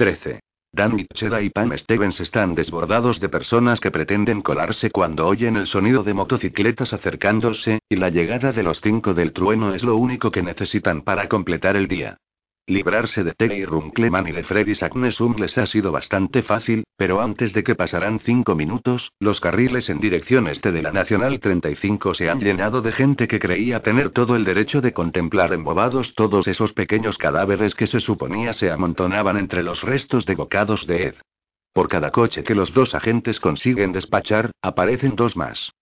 13. Dan Mitchell y Pam Stevens están desbordados de personas que pretenden colarse cuando oyen el sonido de motocicletas acercándose, y la llegada de los cinco del trueno es lo único que necesitan para completar el día. Librarse de Terry Runkleman y de Freddy Sagnesum les ha sido bastante fácil, pero antes de que pasaran cinco minutos, los carriles en dirección este de la Nacional 35 se han llenado de gente que creía tener todo el derecho de contemplar embobados todos esos pequeños cadáveres que se suponía se amontonaban entre los restos de bocados de Ed. Por cada coche que los dos agentes consiguen despachar, aparecen dos más.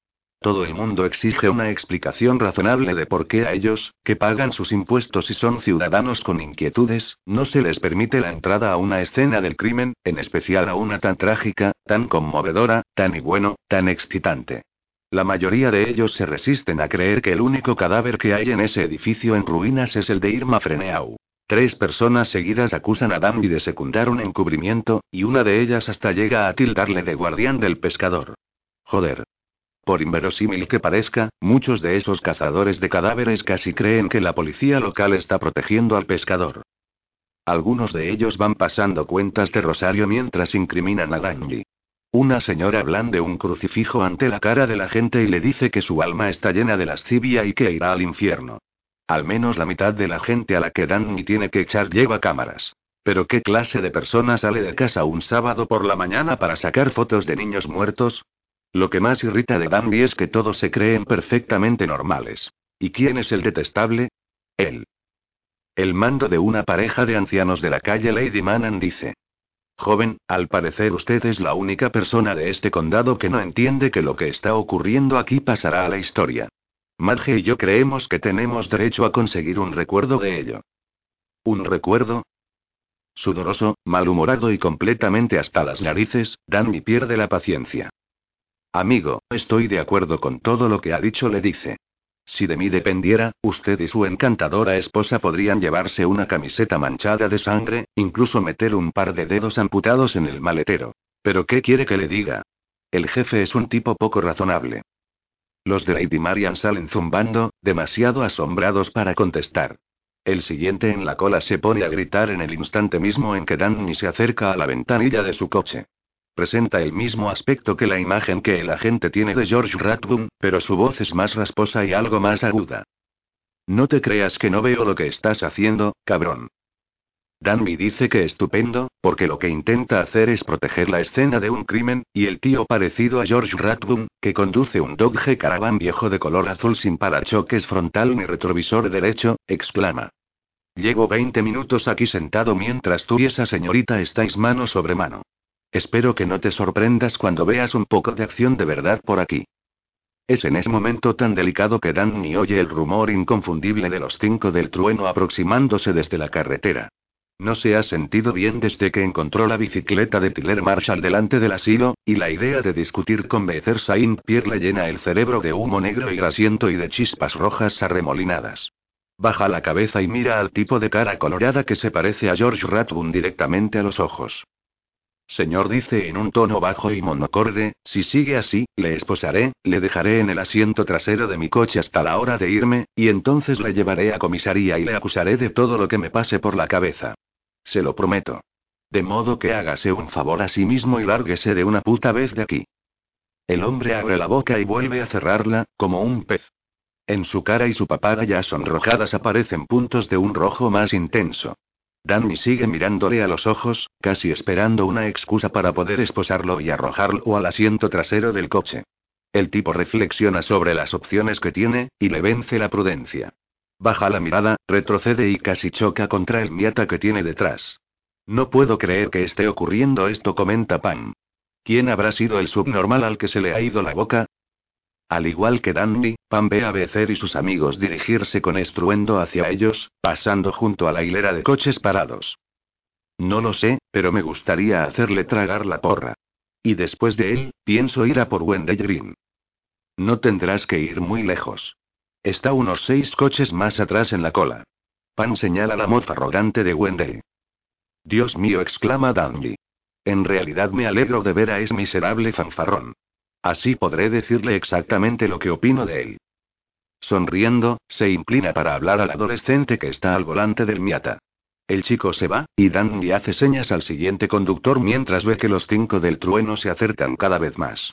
Todo el mundo exige una explicación razonable de por qué a ellos, que pagan sus impuestos y son ciudadanos con inquietudes, no se les permite la entrada a una escena del crimen, en especial a una tan trágica, tan conmovedora, tan y bueno, tan excitante. La mayoría de ellos se resisten a creer que el único cadáver que hay en ese edificio en ruinas es el de Irma Freneau. Tres personas seguidas acusan a Danby de secundar un encubrimiento, y una de ellas hasta llega a tildarle de guardián del pescador. Joder, por inverosímil que parezca, muchos de esos cazadores de cadáveres casi creen que la policía local está protegiendo al pescador. Algunos de ellos van pasando cuentas de Rosario mientras incriminan a Danby. Una señora blande un crucifijo ante la cara de la gente y le dice que su alma está llena de lascivia y que irá al infierno. Al menos la mitad de la gente a la que Danny tiene que echar lleva cámaras. Pero ¿qué clase de persona sale de casa un sábado por la mañana para sacar fotos de niños muertos? Lo que más irrita de Danby es que todos se creen perfectamente normales. ¿Y quién es el detestable? Él. El mando de una pareja de ancianos de la calle Lady Manan dice. Joven, al parecer usted es la única persona de este condado que no entiende que lo que está ocurriendo aquí pasará a la historia. Marge y yo creemos que tenemos derecho a conseguir un recuerdo de ello. ¿Un recuerdo? Sudoroso, malhumorado y completamente hasta las narices, Danny pierde la paciencia. Amigo, estoy de acuerdo con todo lo que ha dicho, le dice. Si de mí dependiera, usted y su encantadora esposa podrían llevarse una camiseta manchada de sangre, incluso meter un par de dedos amputados en el maletero. Pero ¿qué quiere que le diga? El jefe es un tipo poco razonable. Los de Lady Marian salen zumbando, demasiado asombrados para contestar. El siguiente en la cola se pone a gritar en el instante mismo en que Danny se acerca a la ventanilla de su coche. Presenta el mismo aspecto que la imagen que el agente tiene de George Rathbone, pero su voz es más rasposa y algo más aguda. No te creas que no veo lo que estás haciendo, cabrón. Danby dice que estupendo, porque lo que intenta hacer es proteger la escena de un crimen, y el tío parecido a George Rathbone, que conduce un Dodge Caravan viejo de color azul sin parachoques frontal ni retrovisor derecho, exclama. Llevo 20 minutos aquí sentado mientras tú y esa señorita estáis mano sobre mano. Espero que no te sorprendas cuando veas un poco de acción de verdad por aquí. Es en ese momento tan delicado que Danny oye el rumor inconfundible de los cinco del trueno aproximándose desde la carretera. No se ha sentido bien desde que encontró la bicicleta de Tiller Marshall delante del asilo, y la idea de discutir con Becer Saint Pierre le llena el cerebro de humo negro y grasiento y de chispas rojas arremolinadas. Baja la cabeza y mira al tipo de cara colorada que se parece a George Rathbone directamente a los ojos. Señor dice en un tono bajo y monocorde, si sigue así, le esposaré, le dejaré en el asiento trasero de mi coche hasta la hora de irme, y entonces le llevaré a comisaría y le acusaré de todo lo que me pase por la cabeza. Se lo prometo. De modo que hágase un favor a sí mismo y lárguese de una puta vez de aquí. El hombre abre la boca y vuelve a cerrarla, como un pez. En su cara y su papada ya sonrojadas aparecen puntos de un rojo más intenso. Danny sigue mirándole a los ojos, casi esperando una excusa para poder esposarlo y arrojarlo al asiento trasero del coche. El tipo reflexiona sobre las opciones que tiene, y le vence la prudencia. Baja la mirada, retrocede y casi choca contra el Miata que tiene detrás. No puedo creer que esté ocurriendo esto, comenta Pam. ¿Quién habrá sido el subnormal al que se le ha ido la boca? Al igual que Danny, Pam ve a Becer y sus amigos dirigirse con estruendo hacia ellos, pasando junto a la hilera de coches parados. No lo sé, pero me gustaría hacerle tragar la porra. Y después de él, pienso ir a por Wendell Green. No tendrás que ir muy lejos. Está unos seis coches más atrás en la cola. Pan señala la moza arrogante de Wendell. Dios mío, exclama Danby. En realidad me alegro de ver a ese miserable fanfarrón. Así podré decirle exactamente lo que opino de él. Sonriendo, se inclina para hablar al adolescente que está al volante del Miata. El chico se va, y Danny hace señas al siguiente conductor mientras ve que los cinco del trueno se acercan cada vez más.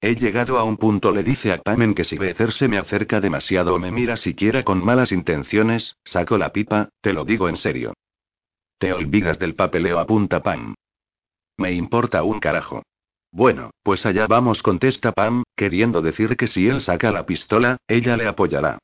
He llegado a un punto, le dice a Pam que si Becer se me acerca demasiado o me mira siquiera con malas intenciones, saco la pipa, te lo digo en serio. Te olvidas del papeleo, apunta Pam. Me importa un carajo. Bueno, pues allá vamos, contesta Pam, queriendo decir que si él saca la pistola, ella le apoyará.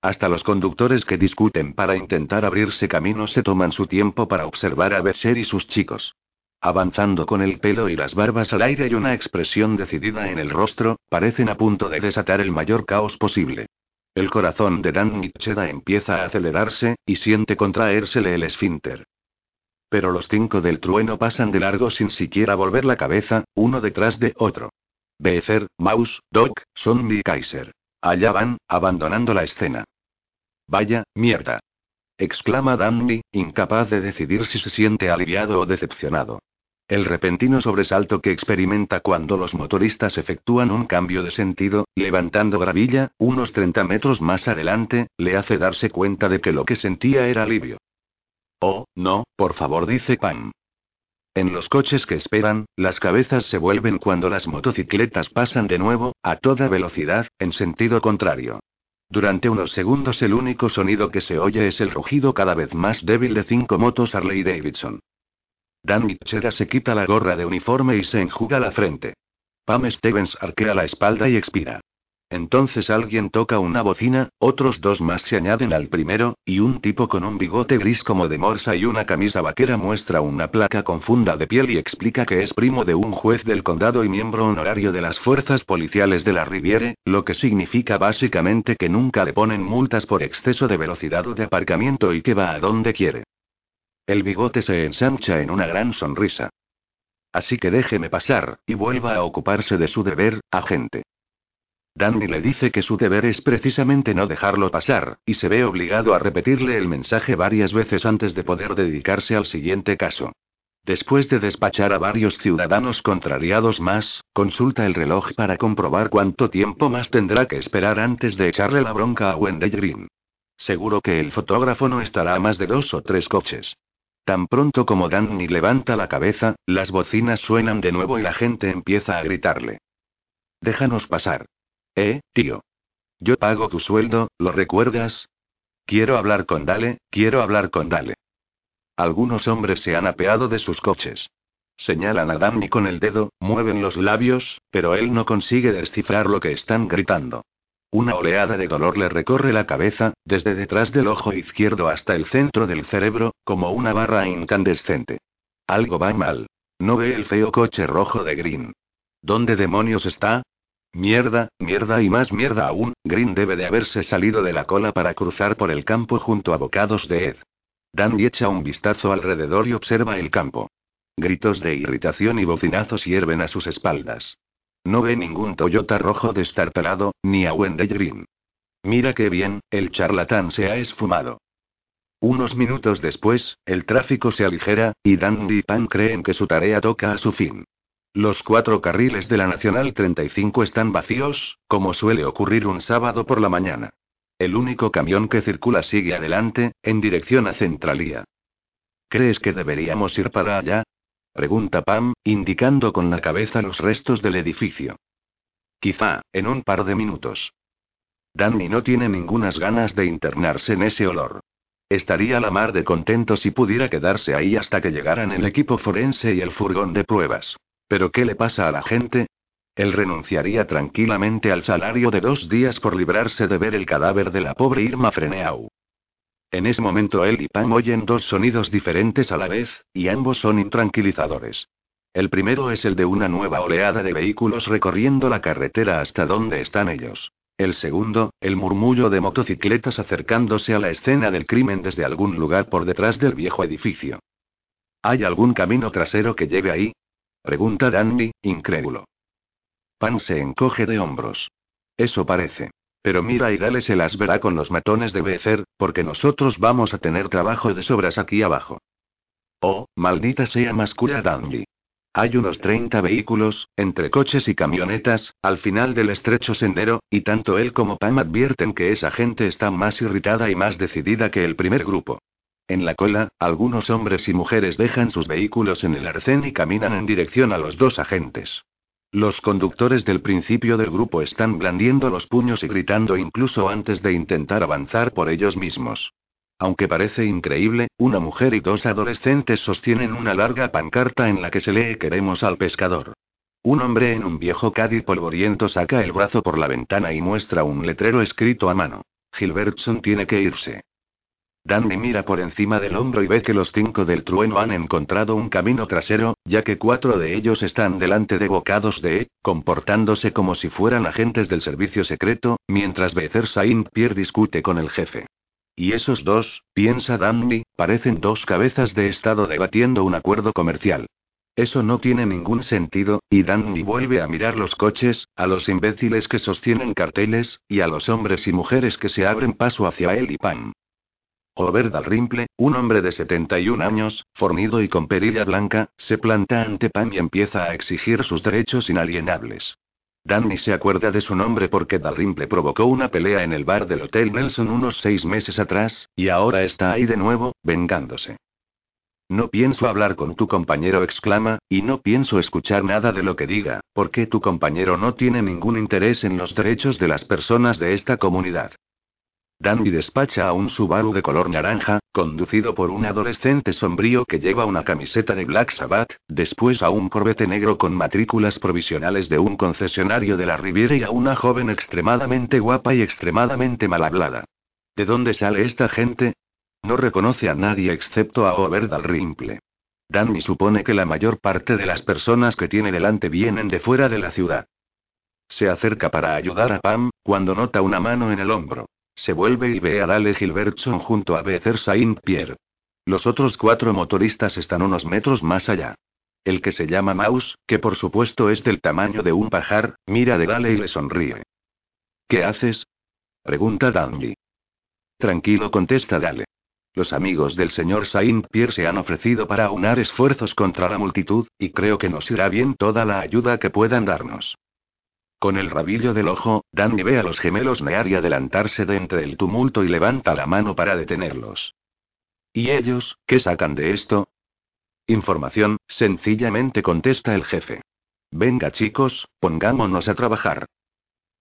Hasta los conductores que discuten para intentar abrirse camino se toman su tiempo para observar a Besser y sus chicos. Avanzando con el pelo y las barbas al aire y una expresión decidida en el rostro, parecen a punto de desatar el mayor caos posible. El corazón de Dan Nicheda empieza a acelerarse, y siente contraérsele el esfínter. Pero los cinco del trueno pasan de largo sin siquiera volver la cabeza, uno detrás de otro. Beezer, Maus, Doc, Zombie Kaiser. Allá van, abandonando la escena. Vaya, mierda. exclama Danny, incapaz de decidir si se siente aliviado o decepcionado. El repentino sobresalto que experimenta cuando los motoristas efectúan un cambio de sentido, levantando gravilla, unos 30 metros más adelante, le hace darse cuenta de que lo que sentía era alivio. Oh, no, por favor, dice Pam. En los coches que esperan, las cabezas se vuelven cuando las motocicletas pasan de nuevo, a toda velocidad, en sentido contrario. Durante unos segundos el único sonido que se oye es el rugido cada vez más débil de cinco motos Harley Davidson. Dan Mitchell se quita la gorra de uniforme y se enjuga la frente. Pam Stevens arquea la espalda y expira. Entonces alguien toca una bocina, otros dos más se añaden al primero, y un tipo con un bigote gris como de morsa y una camisa vaquera muestra una placa con funda de piel y explica que es primo de un juez del condado y miembro honorario de las fuerzas policiales de la Riviere, lo que significa básicamente que nunca le ponen multas por exceso de velocidad o de aparcamiento y que va a donde quiere. El bigote se ensancha en una gran sonrisa. Así que déjeme pasar, y vuelva a ocuparse de su deber, agente. Danny le dice que su deber es precisamente no dejarlo pasar, y se ve obligado a repetirle el mensaje varias veces antes de poder dedicarse al siguiente caso. Después de despachar a varios ciudadanos contrariados más, consulta el reloj para comprobar cuánto tiempo más tendrá que esperar antes de echarle la bronca a Wendy Green. Seguro que el fotógrafo no estará a más de dos o tres coches. Tan pronto como Danny levanta la cabeza, las bocinas suenan de nuevo y la gente empieza a gritarle. Déjanos pasar. Eh, tío. Yo pago tu sueldo, ¿lo recuerdas? Quiero hablar con Dale, quiero hablar con Dale. Algunos hombres se han apeado de sus coches. Señalan a Danny con el dedo, mueven los labios, pero él no consigue descifrar lo que están gritando. Una oleada de dolor le recorre la cabeza, desde detrás del ojo izquierdo hasta el centro del cerebro, como una barra incandescente. Algo va mal. No ve el feo coche rojo de Green. ¿Dónde demonios está? Mierda, mierda y más mierda aún, Green debe de haberse salido de la cola para cruzar por el campo junto a bocados de Ed. Danny echa un vistazo alrededor y observa el campo. Gritos de irritación y bocinazos hierven a sus espaldas. No ve ningún Toyota rojo destartalado, ni a Wendy Green. Mira qué bien, el charlatán se ha esfumado. Unos minutos después, el tráfico se aligera, y Dandy y Pan creen que su tarea toca a su fin. Los cuatro carriles de la Nacional 35 están vacíos, como suele ocurrir un sábado por la mañana. El único camión que circula sigue adelante, en dirección a Centralía. ¿Crees que deberíamos ir para allá? Pregunta Pam, indicando con la cabeza los restos del edificio. Quizá, en un par de minutos. Danny no tiene ningunas ganas de internarse en ese olor. Estaría a la mar de contento si pudiera quedarse ahí hasta que llegaran el equipo forense y el furgón de pruebas. ¿Pero qué le pasa a la gente? Él renunciaría tranquilamente al salario de dos días por librarse de ver el cadáver de la pobre Irma Freneau. En ese momento él y Pam oyen dos sonidos diferentes a la vez, y ambos son intranquilizadores. El primero es el de una nueva oleada de vehículos recorriendo la carretera hasta donde están ellos. El segundo, el murmullo de motocicletas acercándose a la escena del crimen desde algún lugar por detrás del viejo edificio. ¿Hay algún camino trasero que lleve ahí? Pregunta Danny, incrédulo. Pan se encoge de hombros. Eso parece. Pero mira y dale se las verá con los matones de Becer, porque nosotros vamos a tener trabajo de sobras aquí abajo. Oh, maldita sea mascula Dandy. Hay unos 30 vehículos, entre coches y camionetas, al final del estrecho sendero, y tanto él como Pam advierten que esa gente está más irritada y más decidida que el primer grupo. En la cola, algunos hombres y mujeres dejan sus vehículos en el arcén y caminan en dirección a los dos agentes. Los conductores del principio del grupo están blandiendo los puños y gritando incluso antes de intentar avanzar por ellos mismos. Aunque parece increíble, una mujer y dos adolescentes sostienen una larga pancarta en la que se lee Queremos al pescador. Un hombre en un viejo Caddy polvoriento saca el brazo por la ventana y muestra un letrero escrito a mano. Gilbertson tiene que irse. Danny mira por encima del hombro y ve que los cinco del trueno han encontrado un camino trasero, ya que cuatro de ellos están delante de bocados de E, comportándose como si fueran agentes del servicio secreto, mientras Becer Saint Pierre discute con el jefe. Y esos dos, piensa Danny, parecen dos cabezas de estado debatiendo un acuerdo comercial. Eso no tiene ningún sentido, y Danny vuelve a mirar los coches, a los imbéciles que sostienen carteles, y a los hombres y mujeres que se abren paso hacia él y Pam. Over Dalrymple, un hombre de 71 años, fornido y con perilla blanca, se planta ante Pam y empieza a exigir sus derechos inalienables. Danny se acuerda de su nombre porque Dalrymple provocó una pelea en el bar del Hotel Nelson unos seis meses atrás, y ahora está ahí de nuevo, vengándose. No pienso hablar con tu compañero, exclama, y no pienso escuchar nada de lo que diga, porque tu compañero no tiene ningún interés en los derechos de las personas de esta comunidad. Danny despacha a un Subaru de color naranja, conducido por un adolescente sombrío que lleva una camiseta de Black Sabbath, después a un Corvette negro con matrículas provisionales de un concesionario de la Riviera y a una joven extremadamente guapa y extremadamente mal hablada. ¿De dónde sale esta gente? No reconoce a nadie excepto a Overdal Rimple. Danny supone que la mayor parte de las personas que tiene delante vienen de fuera de la ciudad. Se acerca para ayudar a Pam, cuando nota una mano en el hombro. Se vuelve y ve a Dale Gilbertson junto a Becer Saint Pierre. Los otros cuatro motoristas están unos metros más allá. El que se llama Mouse, que por supuesto es del tamaño de un pajar, mira de Dale y le sonríe. ¿Qué haces? pregunta Dandy. Tranquilo, contesta Dale. Los amigos del señor Saint Pierre se han ofrecido para aunar esfuerzos contra la multitud, y creo que nos irá bien toda la ayuda que puedan darnos. Con el rabillo del ojo, Danny ve a los gemelos near y adelantarse de entre el tumulto y levanta la mano para detenerlos. ¿Y ellos, qué sacan de esto? Información, sencillamente contesta el jefe. Venga chicos, pongámonos a trabajar.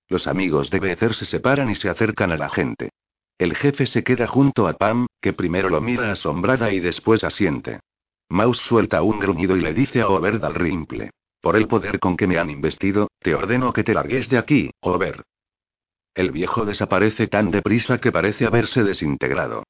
Los amigos de Becer se separan y se acercan a la gente. El jefe se queda junto a Pam, que primero lo mira asombrada y después asiente. Mouse suelta un gruñido y le dice a Overdal Rimple. Por el poder con que me han investido, te ordeno que te largues de aquí, Over. El viejo desaparece tan deprisa que parece haberse desintegrado.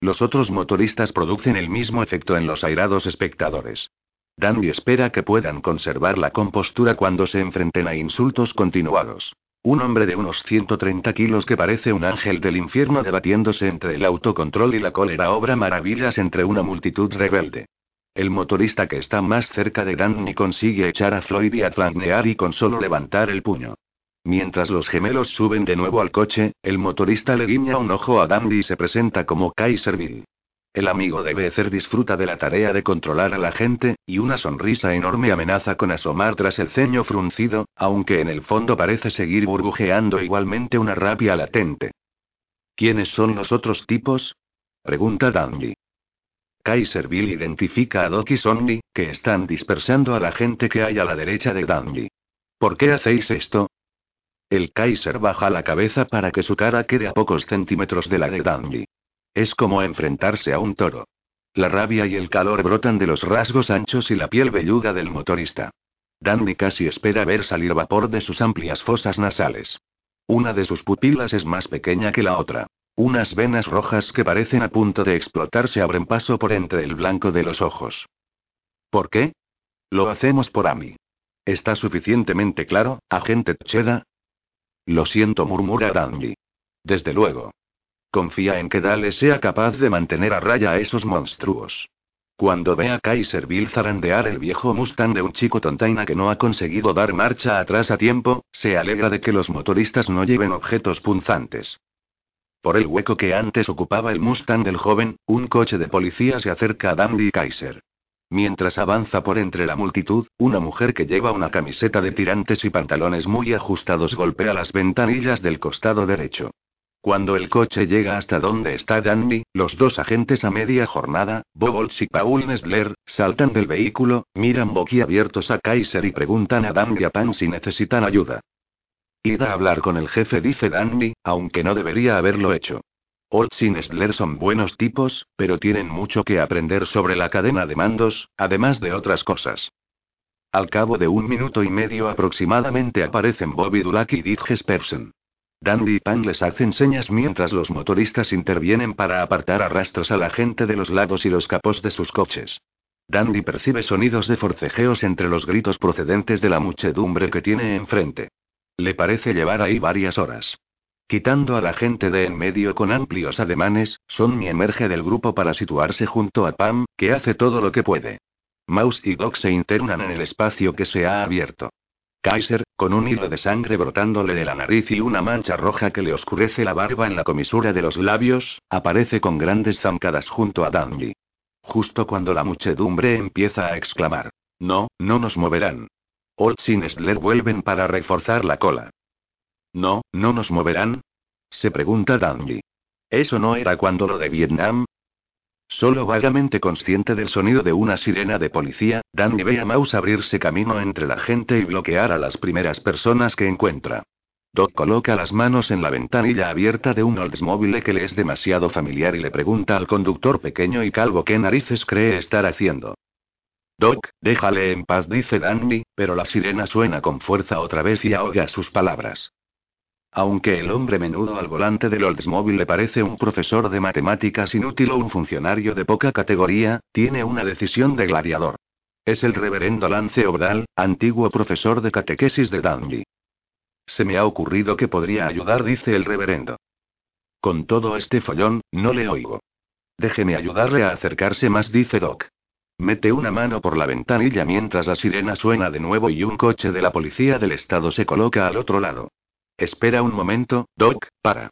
Los otros motoristas producen el mismo efecto en los airados espectadores. Danny espera que puedan conservar la compostura cuando se enfrenten a insultos continuados. Un hombre de unos 130 kilos que parece un ángel del infierno debatiéndose entre el autocontrol y la cólera obra maravillas entre una multitud rebelde. El motorista que está más cerca de Danny consigue echar a Floyd y a flanquear y con solo levantar el puño. Mientras los gemelos suben de nuevo al coche, el motorista le guiña un ojo a Dandy y se presenta como Kaiserville. El amigo de Becer disfruta de la tarea de controlar a la gente, y una sonrisa enorme amenaza con asomar tras el ceño fruncido, aunque en el fondo parece seguir burbujeando igualmente una rabia latente. ¿Quiénes son los otros tipos? pregunta Dandy. Kaiserville identifica a Doc y Sonny, que están dispersando a la gente que hay a la derecha de Dandy. ¿Por qué hacéis esto? El Kaiser baja la cabeza para que su cara quede a pocos centímetros de la de Dandy. Es como enfrentarse a un toro. La rabia y el calor brotan de los rasgos anchos y la piel velluda del motorista. Dandy casi espera ver salir vapor de sus amplias fosas nasales. Una de sus pupilas es más pequeña que la otra. Unas venas rojas que parecen a punto de explotar se abren paso por entre el blanco de los ojos. ¿Por qué? Lo hacemos por Amy. ¿Está suficientemente claro, agente Tcheda? Lo siento, murmura Dandy. Desde luego. Confía en que Dale sea capaz de mantener a raya a esos monstruos. Cuando ve a Kaiserville zarandear el viejo Mustang de un chico tontaina que no ha conseguido dar marcha atrás a tiempo, se alegra de que los motoristas no lleven objetos punzantes. Por el hueco que antes ocupaba el Mustang del joven, un coche de policía se acerca a Dandy Kaiser. Mientras avanza por entre la multitud, una mujer que lleva una camiseta de tirantes y pantalones muy ajustados golpea las ventanillas del costado derecho. Cuando el coche llega hasta donde está Danny, los dos agentes a media jornada, Bobolts y Paul Nestler, saltan del vehículo, miran boquiabiertos a Kaiser y preguntan a Dan y a Pan si necesitan ayuda. Id hablar con el jefe, dice Danny, aunque no debería haberlo hecho. Olds y Nestler son buenos tipos, pero tienen mucho que aprender sobre la cadena de mandos, además de otras cosas. Al cabo de un minuto y medio aproximadamente aparecen Bobby Dulac y Dick Jespersen. Dandy y Pan les hacen señas mientras los motoristas intervienen para apartar a rastros a la gente de los lados y los capós de sus coches. Dandy percibe sonidos de forcejeos entre los gritos procedentes de la muchedumbre que tiene enfrente. Le parece llevar ahí varias horas. Quitando a la gente de en medio con amplios ademanes, Sonny emerge del grupo para situarse junto a Pam, que hace todo lo que puede. Mouse y Doc se internan en el espacio que se ha abierto. Kaiser, con un hilo de sangre brotándole de la nariz y una mancha roja que le oscurece la barba en la comisura de los labios, aparece con grandes zancadas junto a Dandy. Justo cuando la muchedumbre empieza a exclamar: No, no nos moverán. Olds y Nestler vuelven para reforzar la cola. No, no nos moverán. Se pregunta Dandy. ¿Eso no era cuando lo de Vietnam? Solo vagamente consciente del sonido de una sirena de policía, Danny ve a Mouse abrirse camino entre la gente y bloquear a las primeras personas que encuentra. Doc coloca las manos en la ventanilla abierta de un Oldsmobile que le es demasiado familiar y le pregunta al conductor pequeño y calvo qué narices cree estar haciendo. Doc, déjale en paz, dice Danny, pero la sirena suena con fuerza otra vez y ahoga sus palabras. Aunque el hombre menudo al volante del Oldsmobile le parece un profesor de matemáticas inútil o un funcionario de poca categoría, tiene una decisión de gladiador. Es el reverendo Lance Obdal, antiguo profesor de catequesis de Danby. Se me ha ocurrido que podría ayudar, dice el reverendo. Con todo este follón, no le oigo. Déjeme ayudarle a acercarse más, dice Doc. Mete una mano por la ventanilla mientras la sirena suena de nuevo y un coche de la policía del estado se coloca al otro lado. Espera un momento, Doc, para.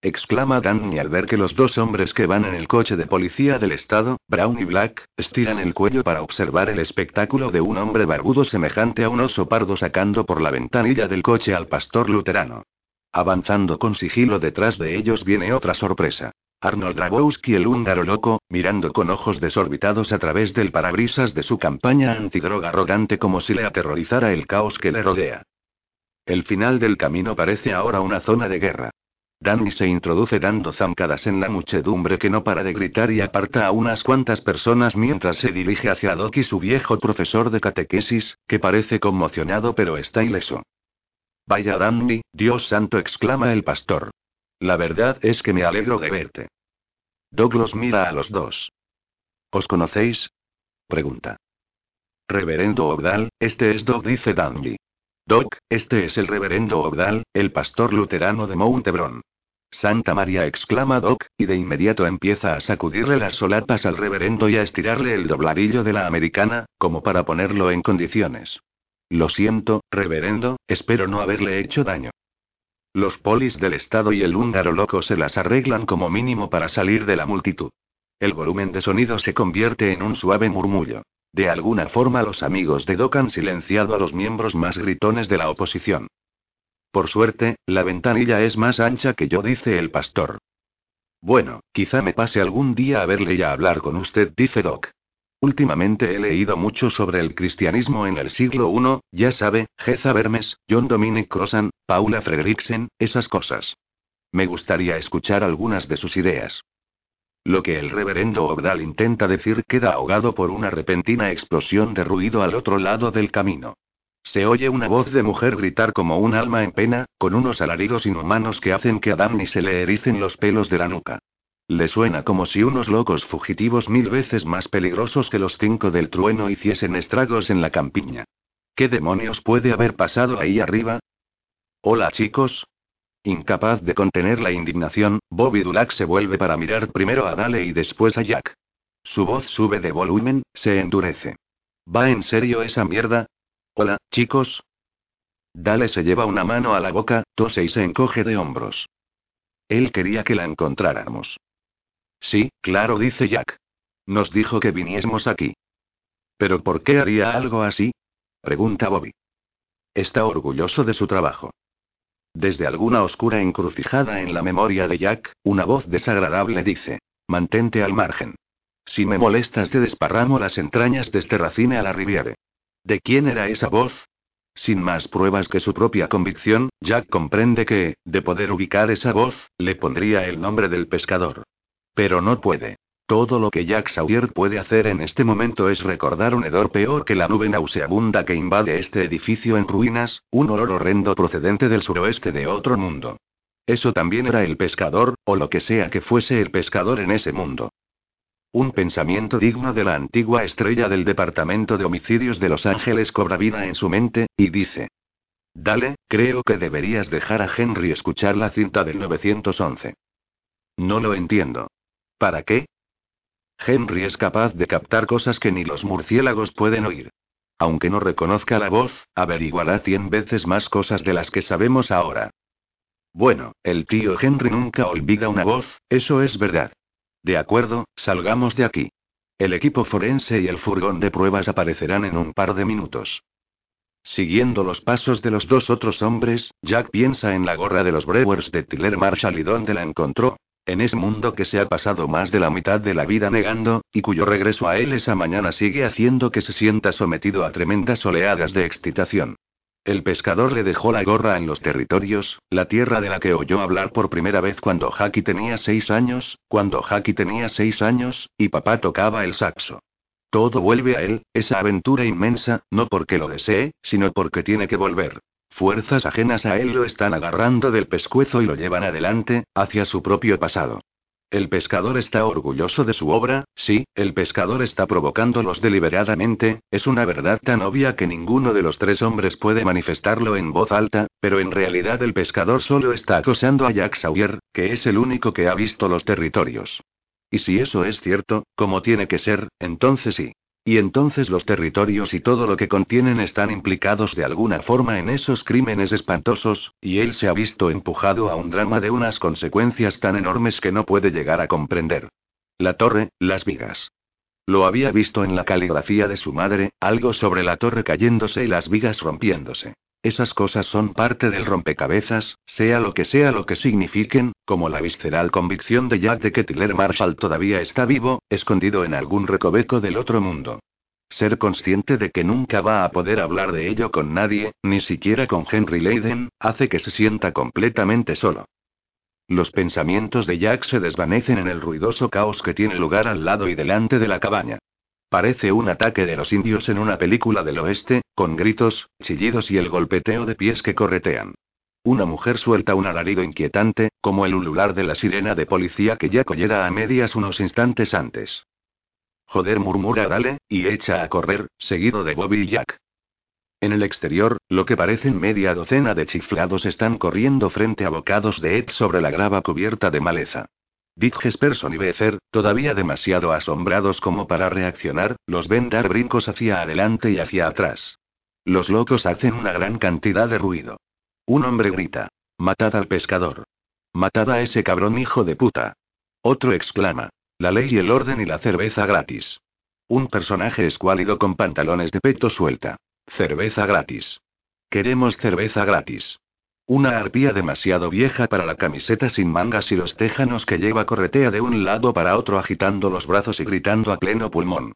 Exclama Danny al ver que los dos hombres que van en el coche de policía del estado, Brown y Black, estiran el cuello para observar el espectáculo de un hombre barbudo semejante a un oso pardo sacando por la ventanilla del coche al pastor luterano. Avanzando con sigilo detrás de ellos viene otra sorpresa. Arnold Drabowski, el húngaro loco, mirando con ojos desorbitados a través del parabrisas de su campaña antidroga arrogante como si le aterrorizara el caos que le rodea. El final del camino parece ahora una zona de guerra. Danny se introduce dando zancadas en la muchedumbre que no para de gritar y aparta a unas cuantas personas mientras se dirige hacia Doc su viejo profesor de catequesis, que parece conmocionado pero está ileso. Vaya Danny, Dios santo, exclama el pastor. La verdad es que me alegro de verte. Doc los mira a los dos. ¿Os conocéis? pregunta. Reverendo Ogdal, este es Doc, dice Dandy. Doc, este es el reverendo Ogdal, el pastor luterano de Mount Hebron. Santa María exclama Doc, y de inmediato empieza a sacudirle las solapas al reverendo y a estirarle el dobladillo de la americana, como para ponerlo en condiciones. Lo siento, reverendo, espero no haberle hecho daño. Los polis del estado y el húngaro loco se las arreglan como mínimo para salir de la multitud. El volumen de sonido se convierte en un suave murmullo. De alguna forma los amigos de Doc han silenciado a los miembros más gritones de la oposición. Por suerte, la ventanilla es más ancha que yo, dice el pastor. Bueno, quizá me pase algún día a verle y a hablar con usted, dice Doc. Últimamente he leído mucho sobre el cristianismo en el siglo I, ya sabe, Geza Vermes, John Dominic Crossan, Paula Fredriksen, esas cosas. Me gustaría escuchar algunas de sus ideas. Lo que el reverendo Ogdal intenta decir queda ahogado por una repentina explosión de ruido al otro lado del camino. Se oye una voz de mujer gritar como un alma en pena, con unos alaridos inhumanos que hacen que a Danny se le ericen los pelos de la nuca. Le suena como si unos locos fugitivos mil veces más peligrosos que los cinco del trueno hiciesen estragos en la campiña. ¿Qué demonios puede haber pasado ahí arriba? Hola chicos, Incapaz de contener la indignación, Bobby Dulac se vuelve para mirar primero a Dale y después a Jack. Su voz sube de volumen, se endurece. ¿Va en serio esa mierda? Hola, chicos. Dale se lleva una mano a la boca, tose y se encoge de hombros. Él quería que la encontráramos. Sí, claro, dice Jack. Nos dijo que viniésemos aquí. ¿Pero por qué haría algo así? Pregunta Bobby. Está orgulloso de su trabajo. Desde alguna oscura encrucijada en la memoria de Jack, una voz desagradable dice: Mantente al margen. Si me molestas, te desparramo las entrañas de este racine a la riviere. ¿De quién era esa voz? Sin más pruebas que su propia convicción, Jack comprende que, de poder ubicar esa voz, le pondría el nombre del pescador. Pero no puede. Todo lo que Jack Sawyer puede hacer en este momento es recordar un hedor peor que la nube nauseabunda que invade este edificio en ruinas, un olor horrendo procedente del suroeste de otro mundo. Eso también era el pescador, o lo que sea que fuese el pescador en ese mundo. Un pensamiento digno de la antigua estrella del Departamento de Homicidios de Los Ángeles cobra vida en su mente, y dice. Dale, creo que deberías dejar a Henry escuchar la cinta del 911. No lo entiendo. ¿Para qué? Henry es capaz de captar cosas que ni los murciélagos pueden oír. Aunque no reconozca la voz, averiguará cien veces más cosas de las que sabemos ahora. Bueno, el tío Henry nunca olvida una voz, eso es verdad. De acuerdo, salgamos de aquí. El equipo forense y el furgón de pruebas aparecerán en un par de minutos. Siguiendo los pasos de los dos otros hombres, Jack piensa en la gorra de los Brewers de Tiller Marshall y dónde la encontró. En ese mundo que se ha pasado más de la mitad de la vida negando, y cuyo regreso a él esa mañana sigue haciendo que se sienta sometido a tremendas oleadas de excitación. El pescador le dejó la gorra en los territorios, la tierra de la que oyó hablar por primera vez cuando Jackie tenía seis años, cuando Jackie tenía seis años, y papá tocaba el saxo. Todo vuelve a él, esa aventura inmensa, no porque lo desee, sino porque tiene que volver. Fuerzas ajenas a él lo están agarrando del pescuezo y lo llevan adelante, hacia su propio pasado. El pescador está orgulloso de su obra, sí, el pescador está provocándolos deliberadamente, es una verdad tan obvia que ninguno de los tres hombres puede manifestarlo en voz alta, pero en realidad el pescador solo está acosando a Jack Sawyer, que es el único que ha visto los territorios. Y si eso es cierto, como tiene que ser, entonces sí. Y entonces los territorios y todo lo que contienen están implicados de alguna forma en esos crímenes espantosos, y él se ha visto empujado a un drama de unas consecuencias tan enormes que no puede llegar a comprender. La torre, las vigas. Lo había visto en la caligrafía de su madre, algo sobre la torre cayéndose y las vigas rompiéndose. Esas cosas son parte del rompecabezas, sea lo que sea lo que signifiquen, como la visceral convicción de Jack de que Tiller Marshall todavía está vivo, escondido en algún recoveco del otro mundo. Ser consciente de que nunca va a poder hablar de ello con nadie, ni siquiera con Henry Leiden, hace que se sienta completamente solo. Los pensamientos de Jack se desvanecen en el ruidoso caos que tiene lugar al lado y delante de la cabaña. Parece un ataque de los indios en una película del oeste, con gritos, chillidos y el golpeteo de pies que corretean. Una mujer suelta un alarido inquietante, como el ulular de la sirena de policía que ya collera a medias unos instantes antes. Joder, murmura Dale, y echa a correr, seguido de Bobby y Jack. En el exterior, lo que parecen media docena de chiflados están corriendo frente a bocados de Ed sobre la grava cubierta de maleza. Dick Jesperson y Becer, todavía demasiado asombrados como para reaccionar, los ven dar brincos hacia adelante y hacia atrás. Los locos hacen una gran cantidad de ruido. Un hombre grita: Matad al pescador. Matad a ese cabrón hijo de puta. Otro exclama: La ley y el orden y la cerveza gratis. Un personaje escuálido con pantalones de peto suelta: Cerveza gratis. Queremos cerveza gratis. Una arpía demasiado vieja para la camiseta sin mangas y los téjanos que lleva corretea de un lado para otro agitando los brazos y gritando a pleno pulmón.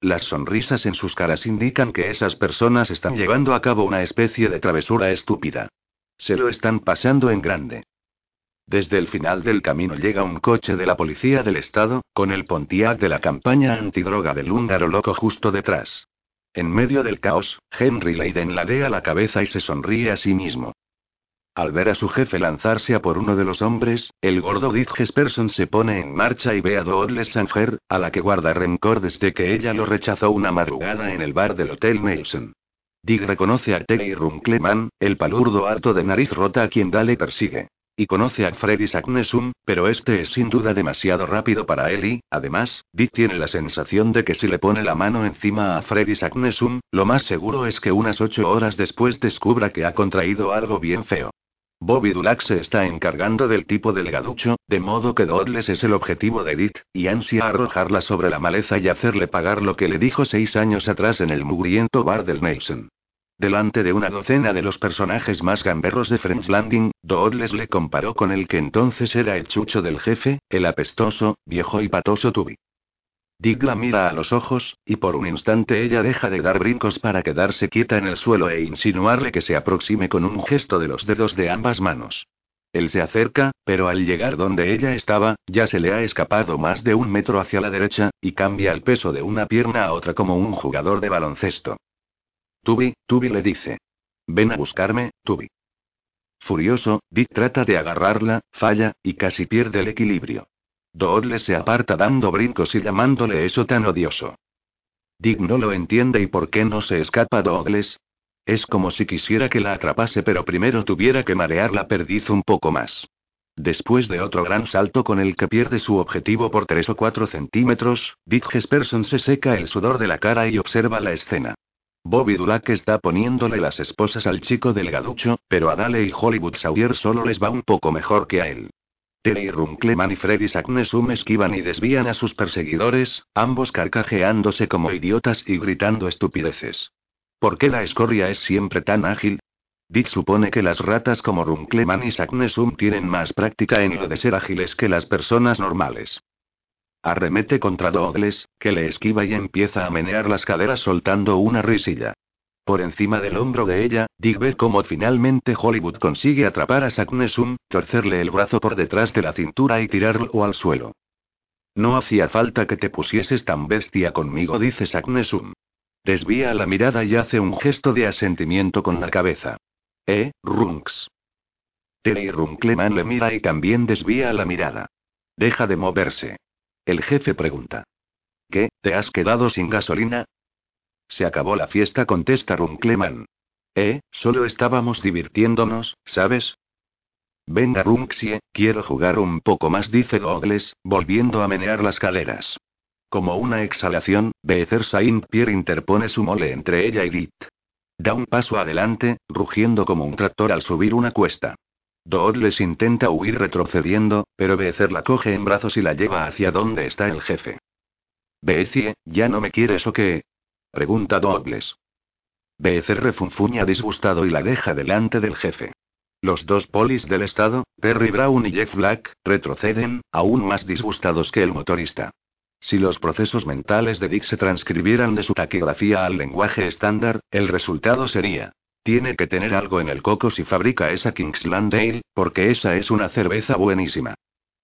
Las sonrisas en sus caras indican que esas personas están llevando a cabo una especie de travesura estúpida. Se lo están pasando en grande. Desde el final del camino llega un coche de la policía del estado, con el Pontiac de la campaña antidroga del húngaro loco justo detrás. En medio del caos, Henry Leiden ladea la cabeza y se sonríe a sí mismo. Al ver a su jefe lanzarse a por uno de los hombres, el gordo Dick Jesperson se pone en marcha y ve a Doodles Sanger, a la que guarda rencor desde que ella lo rechazó una madrugada en el bar del Hotel Mason. Dick reconoce a Terry Runkleman, el palurdo harto de nariz rota a quien Dale persigue. Y conoce a Freddy Sagnesum, pero este es sin duda demasiado rápido para él y, además, Dick tiene la sensación de que si le pone la mano encima a Freddy Sagnesum, lo más seguro es que unas ocho horas después descubra que ha contraído algo bien feo. Bobby Dulac se está encargando del tipo delgaducho, de modo que Dodles es el objetivo de Edith, y ansia arrojarla sobre la maleza y hacerle pagar lo que le dijo seis años atrás en el mugriento bar del Mason. Delante de una docena de los personajes más gamberros de French Landing, Doodles le comparó con el que entonces era el chucho del jefe, el apestoso, viejo y patoso Tubi. Dick la mira a los ojos, y por un instante ella deja de dar brincos para quedarse quieta en el suelo e insinuarle que se aproxime con un gesto de los dedos de ambas manos. Él se acerca, pero al llegar donde ella estaba, ya se le ha escapado más de un metro hacia la derecha, y cambia el peso de una pierna a otra como un jugador de baloncesto. Tubi, Tubi le dice. Ven a buscarme, Tubi. Furioso, Dick trata de agarrarla, falla, y casi pierde el equilibrio. Doodle se aparta dando brincos y llamándole eso tan odioso. Dick no lo entiende y por qué no se escapa Douglas. Es como si quisiera que la atrapase, pero primero tuviera que marear la perdiz un poco más. Después de otro gran salto con el que pierde su objetivo por 3 o 4 centímetros, Dick Jesperson se seca el sudor de la cara y observa la escena. Bobby Dulac está poniéndole las esposas al chico delgaducho, pero a Dale y Hollywood Sawyer solo les va un poco mejor que a él. Terry Runkleman y Freddy Sagnesum esquivan y desvían a sus perseguidores, ambos carcajeándose como idiotas y gritando estupideces. ¿Por qué la escoria es siempre tan ágil? Dick supone que las ratas como Runkleman y Sagnesum tienen más práctica en lo de ser ágiles que las personas normales. Arremete contra Douglas, que le esquiva y empieza a menear las caderas soltando una risilla. Por encima del hombro de ella, Dick ve cómo finalmente Hollywood consigue atrapar a Saknesum, torcerle el brazo por detrás de la cintura y tirarlo al suelo. No hacía falta que te pusieses tan bestia conmigo, dice Saknesum. Desvía la mirada y hace un gesto de asentimiento con la cabeza. Eh, Runks. Terry Runkleman le mira y también desvía la mirada. Deja de moverse. El jefe pregunta. ¿Qué, te has quedado sin gasolina? Se acabó la fiesta, contesta Runkleman. Eh, solo estábamos divirtiéndonos, ¿sabes? Venga, Runksie, quiero jugar un poco más, dice Douglas, volviendo a menear las caderas. Como una exhalación, Beezer Saint Pierre interpone su mole entre ella y Dit. Da un paso adelante, rugiendo como un tractor al subir una cuesta. Douglas intenta huir retrocediendo, pero Beezer la coge en brazos y la lleva hacia donde está el jefe. Beezie, ¿ya no me quieres o qué? Pregunta Douglas. Beezer refunfuña disgustado y la deja delante del jefe. Los dos polis del estado, Terry Brown y Jeff Black, retroceden, aún más disgustados que el motorista. Si los procesos mentales de Dick se transcribieran de su taquigrafía al lenguaje estándar, el resultado sería: tiene que tener algo en el coco si fabrica esa Kingsland Ale, porque esa es una cerveza buenísima.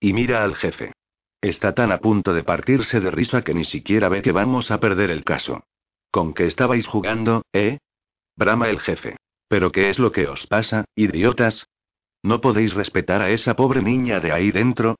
Y mira al jefe. Está tan a punto de partirse de risa que ni siquiera ve que vamos a perder el caso. ¿Con qué estabais jugando, eh? Brama el jefe. ¿Pero qué es lo que os pasa, idiotas? ¿No podéis respetar a esa pobre niña de ahí dentro?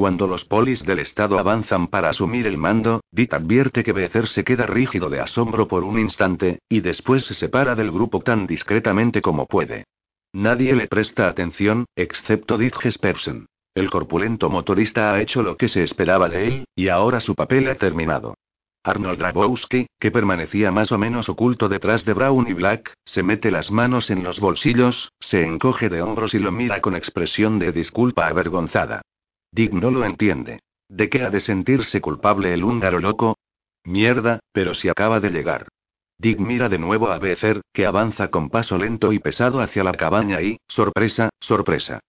Cuando los polis del Estado avanzan para asumir el mando, Dit advierte que Becer se queda rígido de asombro por un instante, y después se separa del grupo tan discretamente como puede. Nadie le presta atención, excepto Dit Jespersen. El corpulento motorista ha hecho lo que se esperaba de él, y ahora su papel ha terminado. Arnold Grabowski, que permanecía más o menos oculto detrás de Brown y Black, se mete las manos en los bolsillos, se encoge de hombros y lo mira con expresión de disculpa avergonzada. Dick no lo entiende. ¿De qué ha de sentirse culpable el húngaro loco? Mierda, pero si acaba de llegar. Dick mira de nuevo a Becer, que avanza con paso lento y pesado hacia la cabaña y, sorpresa, sorpresa.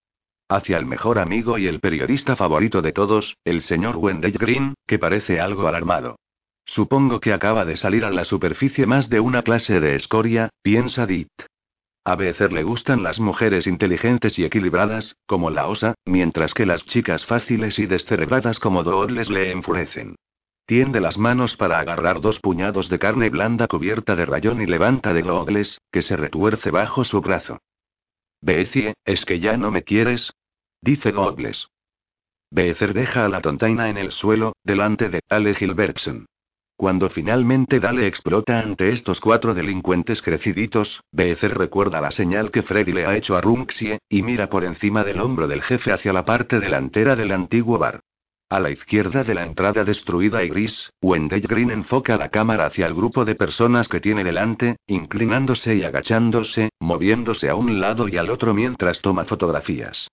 Hacia el mejor amigo y el periodista favorito de todos, el señor Wendell Green, que parece algo alarmado. Supongo que acaba de salir a la superficie más de una clase de escoria, piensa Dit. A veces le gustan las mujeres inteligentes y equilibradas, como la osa, mientras que las chicas fáciles y descerebradas como Doodles le enfurecen. Tiende las manos para agarrar dos puñados de carne blanda cubierta de rayón y levanta de Doodles, que se retuerce bajo su brazo. Beecie, ¿es que ya no me quieres? Dice Douglas. Beezer deja a la tontaina en el suelo, delante de Ale Gilbertson. Cuando finalmente Dale explota ante estos cuatro delincuentes creciditos, Beezer recuerda la señal que Freddy le ha hecho a Runksie, y mira por encima del hombro del jefe hacia la parte delantera del antiguo bar. A la izquierda de la entrada destruida y gris, Wendell Green enfoca la cámara hacia el grupo de personas que tiene delante, inclinándose y agachándose, moviéndose a un lado y al otro mientras toma fotografías.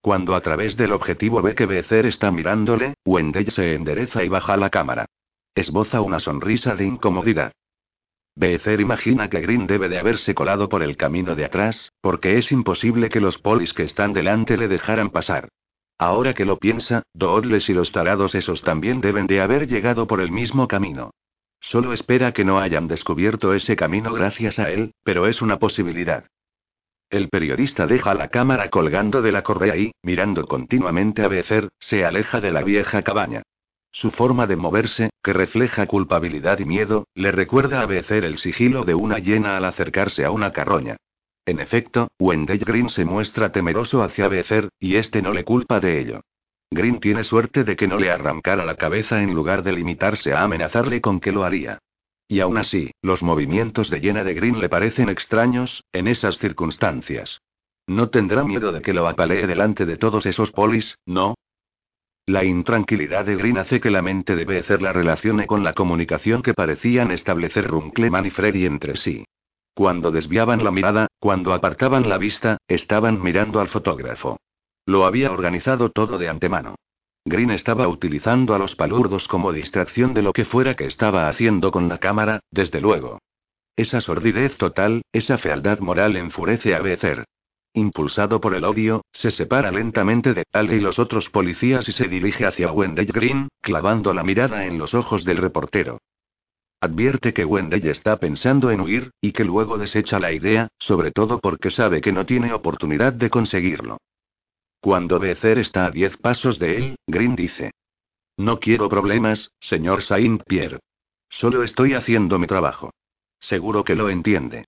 Cuando a través del objetivo ve que Beezer está mirándole, Wendell se endereza y baja la cámara. Esboza una sonrisa de incomodidad. Becer imagina que Green debe de haberse colado por el camino de atrás, porque es imposible que los polis que están delante le dejaran pasar. Ahora que lo piensa, Doodles y los tarados esos también deben de haber llegado por el mismo camino. Solo espera que no hayan descubierto ese camino gracias a él, pero es una posibilidad. El periodista deja la cámara colgando de la correa y, mirando continuamente a Becer, se aleja de la vieja cabaña. Su forma de moverse, que refleja culpabilidad y miedo, le recuerda a Becer el sigilo de una hiena al acercarse a una carroña. En efecto, Wendell Green se muestra temeroso hacia Becer, y este no le culpa de ello. Green tiene suerte de que no le arrancara la cabeza en lugar de limitarse a amenazarle con que lo haría. Y aún así, los movimientos de llena de Green le parecen extraños, en esas circunstancias. No tendrá miedo de que lo apalee delante de todos esos polis, ¿no? La intranquilidad de Green hace que la mente de Becer la relacione con la comunicación que parecían establecer Runkleman y Freddy entre sí. Cuando desviaban la mirada, cuando apartaban la vista, estaban mirando al fotógrafo. Lo había organizado todo de antemano. Green estaba utilizando a los palurdos como distracción de lo que fuera que estaba haciendo con la cámara, desde luego. Esa sordidez total, esa fealdad moral enfurece a Becer. Impulsado por el odio, se separa lentamente de Al y los otros policías y se dirige hacia Wendell Green, clavando la mirada en los ojos del reportero. Advierte que Wendell está pensando en huir, y que luego desecha la idea, sobre todo porque sabe que no tiene oportunidad de conseguirlo. Cuando Becer está a diez pasos de él, Green dice. No quiero problemas, señor Saint-Pierre. Solo estoy haciendo mi trabajo. Seguro que lo entiende.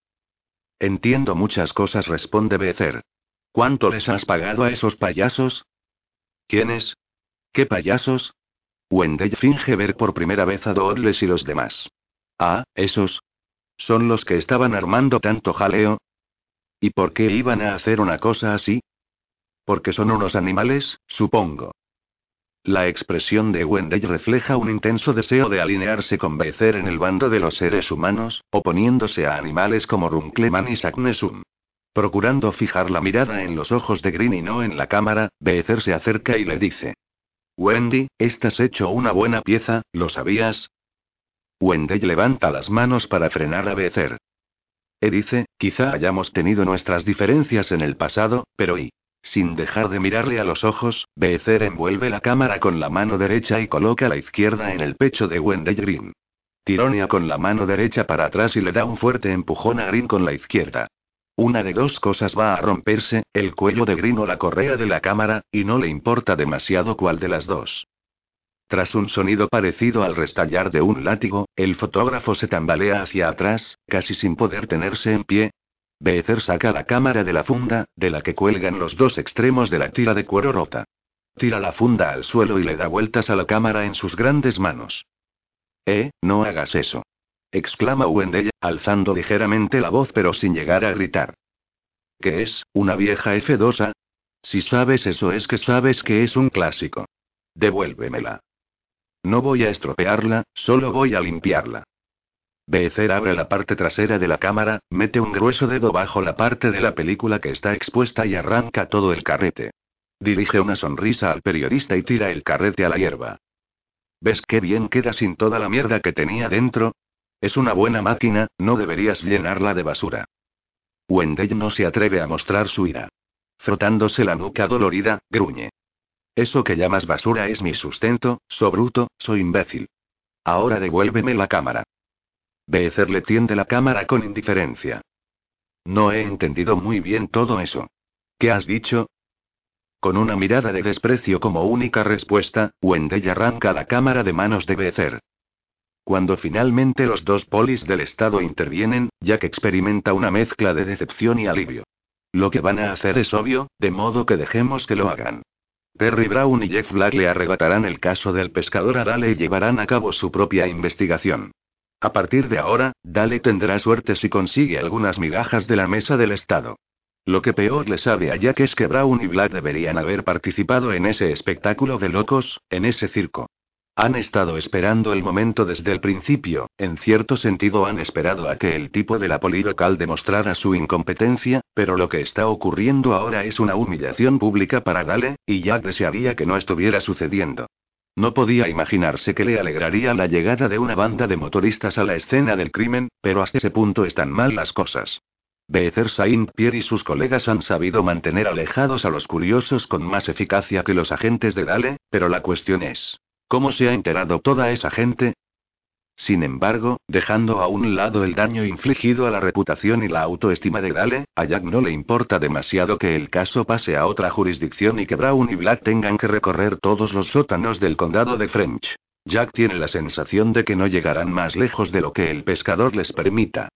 Entiendo muchas cosas, responde Becer. ¿Cuánto les has pagado a esos payasos? ¿Quiénes? ¿Qué payasos? Wendell finge ver por primera vez a Dodles y los demás. Ah, esos. ¿Son los que estaban armando tanto jaleo? ¿Y por qué iban a hacer una cosa así? Porque son unos animales, supongo. La expresión de Wendell refleja un intenso deseo de alinearse con Becer en el bando de los seres humanos, oponiéndose a animales como Runkleman y Saknesum. Procurando fijar la mirada en los ojos de Green y no en la cámara, Becer se acerca y le dice: Wendy, estás hecho una buena pieza, ¿lo sabías? Wendell levanta las manos para frenar a Becer. E dice: Quizá hayamos tenido nuestras diferencias en el pasado, pero ¿y? Sin dejar de mirarle a los ojos, Becer envuelve la cámara con la mano derecha y coloca la izquierda en el pecho de Wendell Green. Tironea con la mano derecha para atrás y le da un fuerte empujón a Green con la izquierda. Una de dos cosas va a romperse, el cuello de Green o la correa de la cámara, y no le importa demasiado cuál de las dos. Tras un sonido parecido al restallar de un látigo, el fotógrafo se tambalea hacia atrás, casi sin poder tenerse en pie, Becer saca la cámara de la funda, de la que cuelgan los dos extremos de la tira de cuero rota. Tira la funda al suelo y le da vueltas a la cámara en sus grandes manos. Eh, no hagas eso. exclama Wendell, alzando ligeramente la voz pero sin llegar a gritar. ¿Qué es, una vieja F2A? Si sabes eso es que sabes que es un clásico. Devuélvemela. No voy a estropearla, solo voy a limpiarla. Becer abre la parte trasera de la cámara, mete un grueso dedo bajo la parte de la película que está expuesta y arranca todo el carrete. Dirige una sonrisa al periodista y tira el carrete a la hierba. ¿Ves qué bien queda sin toda la mierda que tenía dentro? Es una buena máquina, no deberías llenarla de basura. Wendell no se atreve a mostrar su ira. Frotándose la nuca dolorida, gruñe. Eso que llamas basura es mi sustento, so bruto, soy imbécil. Ahora devuélveme la cámara. Becer le tiende la cámara con indiferencia. No he entendido muy bien todo eso. ¿Qué has dicho? Con una mirada de desprecio como única respuesta, Wendell arranca la cámara de manos de Becer. Cuando finalmente los dos polis del Estado intervienen, Jack experimenta una mezcla de decepción y alivio. Lo que van a hacer es obvio, de modo que dejemos que lo hagan. Terry Brown y Jeff Black le arrebatarán el caso del pescador Arale y llevarán a cabo su propia investigación. A partir de ahora, Dale tendrá suerte si consigue algunas migajas de la mesa del Estado. Lo que peor le sabe a Jack es que Brown y Black deberían haber participado en ese espectáculo de locos, en ese circo. Han estado esperando el momento desde el principio, en cierto sentido han esperado a que el tipo de la poli local demostrara su incompetencia, pero lo que está ocurriendo ahora es una humillación pública para Dale, y Jack desearía que no estuviera sucediendo. No podía imaginarse que le alegraría la llegada de una banda de motoristas a la escena del crimen, pero hasta ese punto están mal las cosas. Beezer Saint-Pierre y sus colegas han sabido mantener alejados a los curiosos con más eficacia que los agentes de Dale, pero la cuestión es: ¿cómo se ha enterado toda esa gente? Sin embargo, dejando a un lado el daño infligido a la reputación y la autoestima de Dale, a Jack no le importa demasiado que el caso pase a otra jurisdicción y que Brown y Black tengan que recorrer todos los sótanos del condado de French. Jack tiene la sensación de que no llegarán más lejos de lo que el pescador les permita.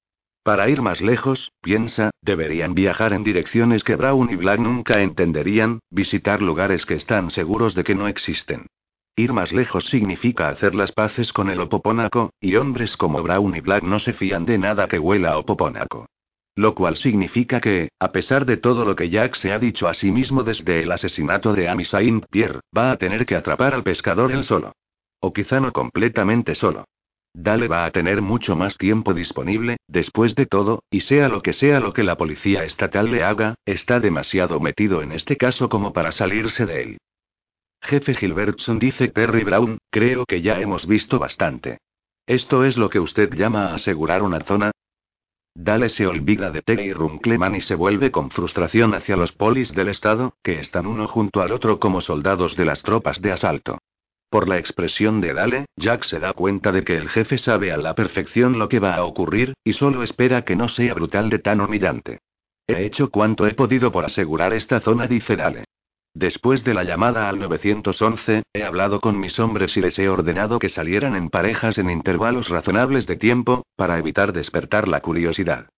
Para ir más lejos, piensa, deberían viajar en direcciones que Brown y Black nunca entenderían, visitar lugares que están seguros de que no existen. Ir más lejos significa hacer las paces con el opopónaco, y hombres como Brown y Black no se fían de nada que huela a opopónaco. Lo cual significa que, a pesar de todo lo que Jack se ha dicho a sí mismo desde el asesinato de Amy Saint Pierre, va a tener que atrapar al pescador él solo. O quizá no completamente solo. Dale va a tener mucho más tiempo disponible, después de todo, y sea lo que sea lo que la policía estatal le haga, está demasiado metido en este caso como para salirse de él. Jefe Gilbertson dice Terry Brown, creo que ya hemos visto bastante. ¿Esto es lo que usted llama asegurar una zona? Dale se olvida de Terry Runkleman y se vuelve con frustración hacia los polis del Estado, que están uno junto al otro como soldados de las tropas de asalto. Por la expresión de Dale, Jack se da cuenta de que el jefe sabe a la perfección lo que va a ocurrir, y solo espera que no sea brutal de tan humillante. He hecho cuanto he podido por asegurar esta zona, dice Dale. Después de la llamada al 911, he hablado con mis hombres y les he ordenado que salieran en parejas en intervalos razonables de tiempo, para evitar despertar la curiosidad.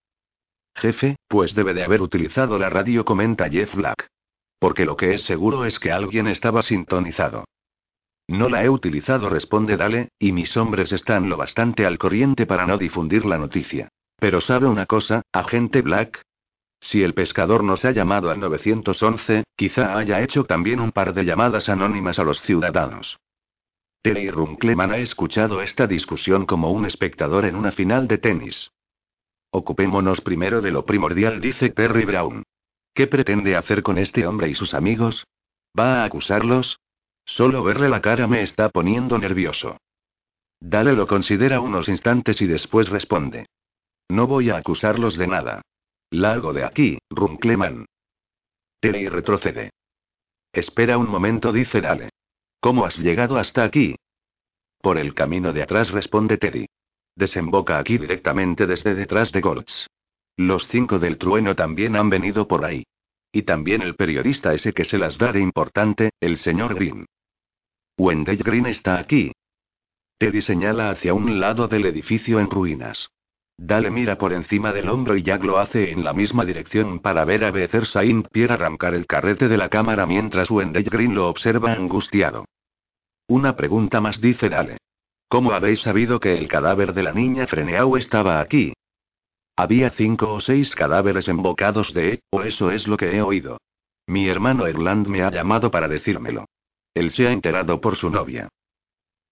Jefe, pues debe de haber utilizado la radio, comenta Jeff Black. Porque lo que es seguro es que alguien estaba sintonizado. No la he utilizado, responde Dale, y mis hombres están lo bastante al corriente para no difundir la noticia. Pero sabe una cosa, agente Black, si el pescador nos ha llamado al 911, quizá haya hecho también un par de llamadas anónimas a los ciudadanos. Terry Runkleman ha escuchado esta discusión como un espectador en una final de tenis. Ocupémonos primero de lo primordial, dice Terry Brown. ¿Qué pretende hacer con este hombre y sus amigos? ¿Va a acusarlos? Solo verle la cara me está poniendo nervioso. Dale lo considera unos instantes y después responde. No voy a acusarlos de nada. Largo de aquí, Runkleman. Terry retrocede. Espera un momento, dice Dale. ¿Cómo has llegado hasta aquí? Por el camino de atrás, responde Teddy. Desemboca aquí directamente desde detrás de Golds. Los cinco del trueno también han venido por ahí. Y también el periodista ese que se las da de importante, el señor Green. Wendell Green está aquí. Teddy señala hacia un lado del edificio en ruinas. Dale mira por encima del hombro y Jack lo hace en la misma dirección para ver a Becer Saint Pierre arrancar el carrete de la cámara mientras Wendell Green lo observa angustiado. Una pregunta más dice Dale. ¿Cómo habéis sabido que el cadáver de la niña Freneau estaba aquí? Había cinco o seis cadáveres embocados de, o eso es lo que he oído. Mi hermano Erland me ha llamado para decírmelo. Él se ha enterado por su novia.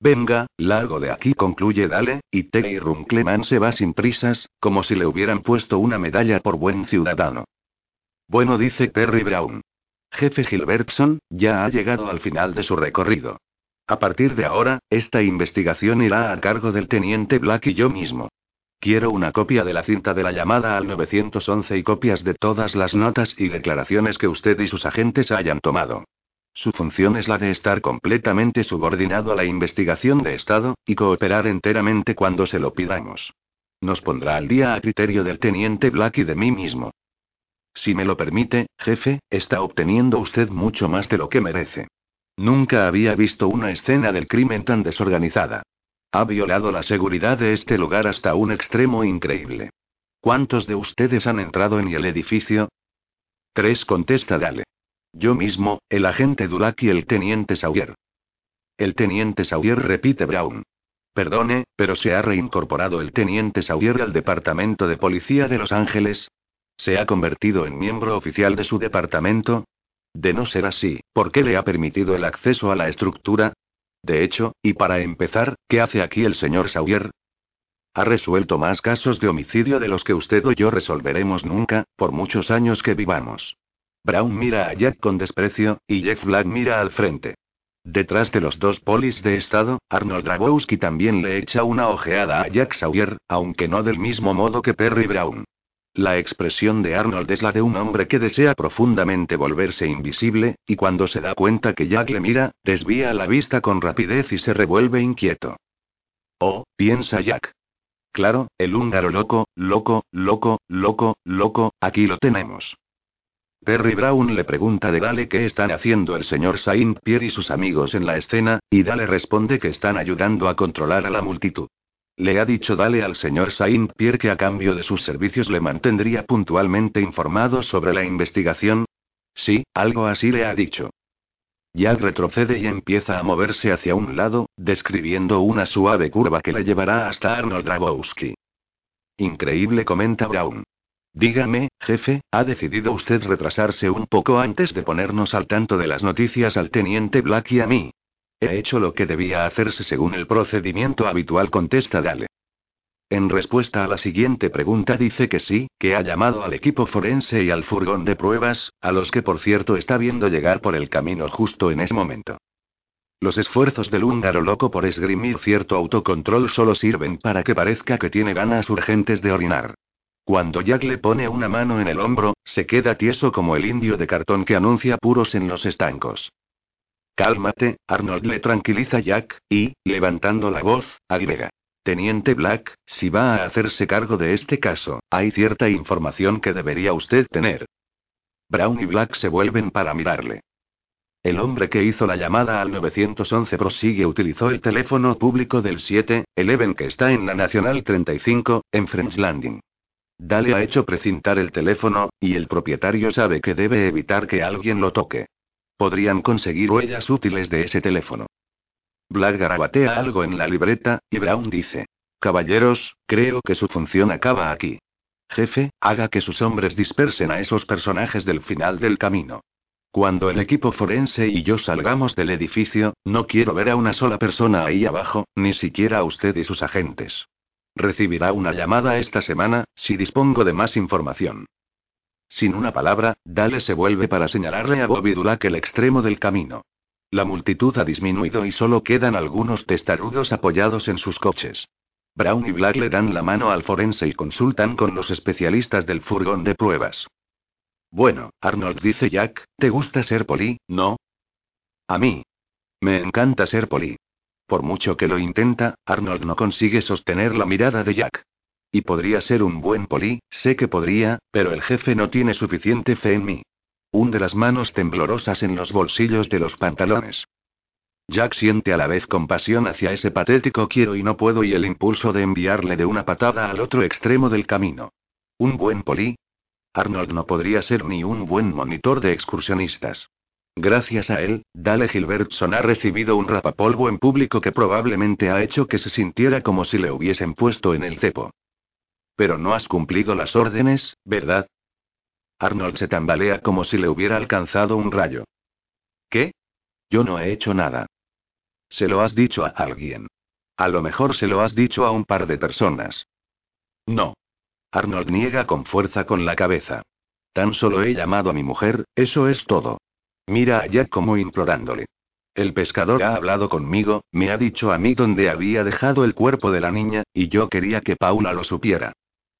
Venga, largo de aquí, concluye Dale, y Terry Runkleman se va sin prisas, como si le hubieran puesto una medalla por buen ciudadano. Bueno, dice Terry Brown. Jefe Gilbertson, ya ha llegado al final de su recorrido. A partir de ahora, esta investigación irá a cargo del teniente Black y yo mismo. Quiero una copia de la cinta de la llamada al 911 y copias de todas las notas y declaraciones que usted y sus agentes hayan tomado. Su función es la de estar completamente subordinado a la investigación de Estado, y cooperar enteramente cuando se lo pidamos. Nos pondrá al día a criterio del teniente Black y de mí mismo. Si me lo permite, jefe, está obteniendo usted mucho más de lo que merece. Nunca había visto una escena del crimen tan desorganizada. Ha violado la seguridad de este lugar hasta un extremo increíble. ¿Cuántos de ustedes han entrado en el edificio? Tres contesta Dale. Yo mismo, el agente Dulac y el teniente Sawyer. El teniente Sawyer repite Brown. Perdone, pero se ha reincorporado el teniente Sawyer al departamento de policía de Los Ángeles. ¿Se ha convertido en miembro oficial de su departamento? De no ser así, ¿por qué le ha permitido el acceso a la estructura? De hecho, y para empezar, ¿qué hace aquí el señor Sawyer? Ha resuelto más casos de homicidio de los que usted o yo resolveremos nunca, por muchos años que vivamos. Brown mira a Jack con desprecio, y Jeff Black mira al frente. Detrás de los dos polis de estado, Arnold Drabowski también le echa una ojeada a Jack Sawyer, aunque no del mismo modo que Perry Brown. La expresión de Arnold es la de un hombre que desea profundamente volverse invisible, y cuando se da cuenta que Jack le mira, desvía la vista con rapidez y se revuelve inquieto. Oh, piensa Jack. Claro, el húngaro loco, loco, loco, loco, loco, aquí lo tenemos. Perry Brown le pregunta de Dale qué están haciendo el señor Saint Pierre y sus amigos en la escena, y Dale responde que están ayudando a controlar a la multitud. Le ha dicho Dale al señor Saint Pierre que a cambio de sus servicios le mantendría puntualmente informado sobre la investigación. Sí, algo así le ha dicho. Jack retrocede y empieza a moverse hacia un lado, describiendo una suave curva que le llevará hasta Arnold Drabowski. Increíble, comenta Brown. Dígame, jefe, ¿ha decidido usted retrasarse un poco antes de ponernos al tanto de las noticias al teniente Black y a mí? He hecho lo que debía hacerse según el procedimiento habitual, contesta Dale. En respuesta a la siguiente pregunta dice que sí, que ha llamado al equipo forense y al furgón de pruebas, a los que por cierto está viendo llegar por el camino justo en ese momento. Los esfuerzos del húngaro loco por esgrimir cierto autocontrol solo sirven para que parezca que tiene ganas urgentes de orinar. Cuando Jack le pone una mano en el hombro, se queda tieso como el indio de cartón que anuncia puros en los estancos. Cálmate, Arnold le tranquiliza Jack, y, levantando la voz, agrega. Teniente Black, si va a hacerse cargo de este caso, hay cierta información que debería usted tener. Brown y Black se vuelven para mirarle. El hombre que hizo la llamada al 911 prosigue utilizó el teléfono público del 7-Eleven que está en la Nacional 35, en French Landing. Dale ha hecho precintar el teléfono, y el propietario sabe que debe evitar que alguien lo toque. Podrían conseguir huellas útiles de ese teléfono. Black garabatea algo en la libreta, y Brown dice. Caballeros, creo que su función acaba aquí. Jefe, haga que sus hombres dispersen a esos personajes del final del camino. Cuando el equipo forense y yo salgamos del edificio, no quiero ver a una sola persona ahí abajo, ni siquiera a usted y sus agentes. Recibirá una llamada esta semana, si dispongo de más información. Sin una palabra, Dale se vuelve para señalarle a Bobby Dulac el extremo del camino. La multitud ha disminuido y solo quedan algunos testarudos apoyados en sus coches. Brown y Black le dan la mano al forense y consultan con los especialistas del furgón de pruebas. Bueno, Arnold dice Jack, ¿te gusta ser poli, no? A mí. Me encanta ser poli. Por mucho que lo intenta, Arnold no consigue sostener la mirada de Jack. Y podría ser un buen poli, sé que podría, pero el jefe no tiene suficiente fe en mí. Hunde las manos temblorosas en los bolsillos de los pantalones. Jack siente a la vez compasión hacia ese patético quiero y no puedo y el impulso de enviarle de una patada al otro extremo del camino. ¿Un buen poli? Arnold no podría ser ni un buen monitor de excursionistas. Gracias a él, Dale Gilbertson ha recibido un rapapolvo en público que probablemente ha hecho que se sintiera como si le hubiesen puesto en el cepo. Pero no has cumplido las órdenes, ¿verdad? Arnold se tambalea como si le hubiera alcanzado un rayo. ¿Qué? Yo no he hecho nada. Se lo has dicho a alguien. A lo mejor se lo has dicho a un par de personas. No. Arnold niega con fuerza con la cabeza. Tan solo he llamado a mi mujer, eso es todo. Mira a Jack como implorándole. El pescador ha hablado conmigo, me ha dicho a mí dónde había dejado el cuerpo de la niña, y yo quería que Paula lo supiera.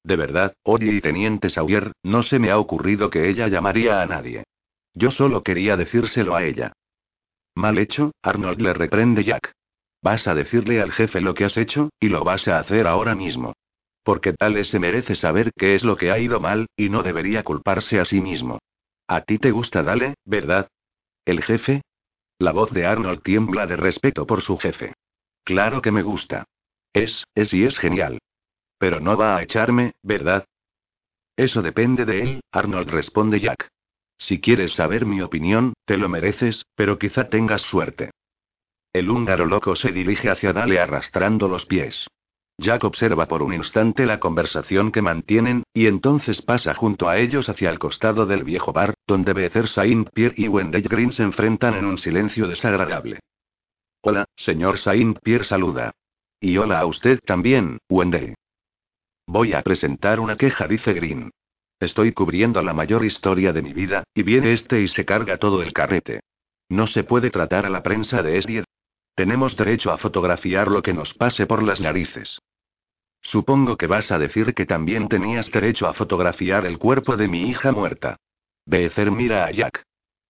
De verdad, oye y teniente Sawyer, no se me ha ocurrido que ella llamaría a nadie. Yo solo quería decírselo a ella. Mal hecho, Arnold le reprende Jack. Vas a decirle al jefe lo que has hecho, y lo vas a hacer ahora mismo. Porque tal se merece saber qué es lo que ha ido mal, y no debería culparse a sí mismo. A ti te gusta Dale, ¿verdad? ¿El jefe? La voz de Arnold tiembla de respeto por su jefe. Claro que me gusta. Es, es y es genial. Pero no va a echarme, ¿verdad? Eso depende de él, Arnold responde Jack. Si quieres saber mi opinión, te lo mereces, pero quizá tengas suerte. El húngaro loco se dirige hacia Dale arrastrando los pies. Jack observa por un instante la conversación que mantienen, y entonces pasa junto a ellos hacia el costado del viejo bar, donde Becer Saint-Pierre y Wendell Green se enfrentan en un silencio desagradable. Hola, señor Saint-Pierre saluda. Y hola a usted también, Wendell. Voy a presentar una queja, dice Green. Estoy cubriendo la mayor historia de mi vida, y viene este y se carga todo el carrete. ¿No se puede tratar a la prensa de Esried? Tenemos derecho a fotografiar lo que nos pase por las narices. Supongo que vas a decir que también tenías derecho a fotografiar el cuerpo de mi hija muerta. Becer mira a Jack.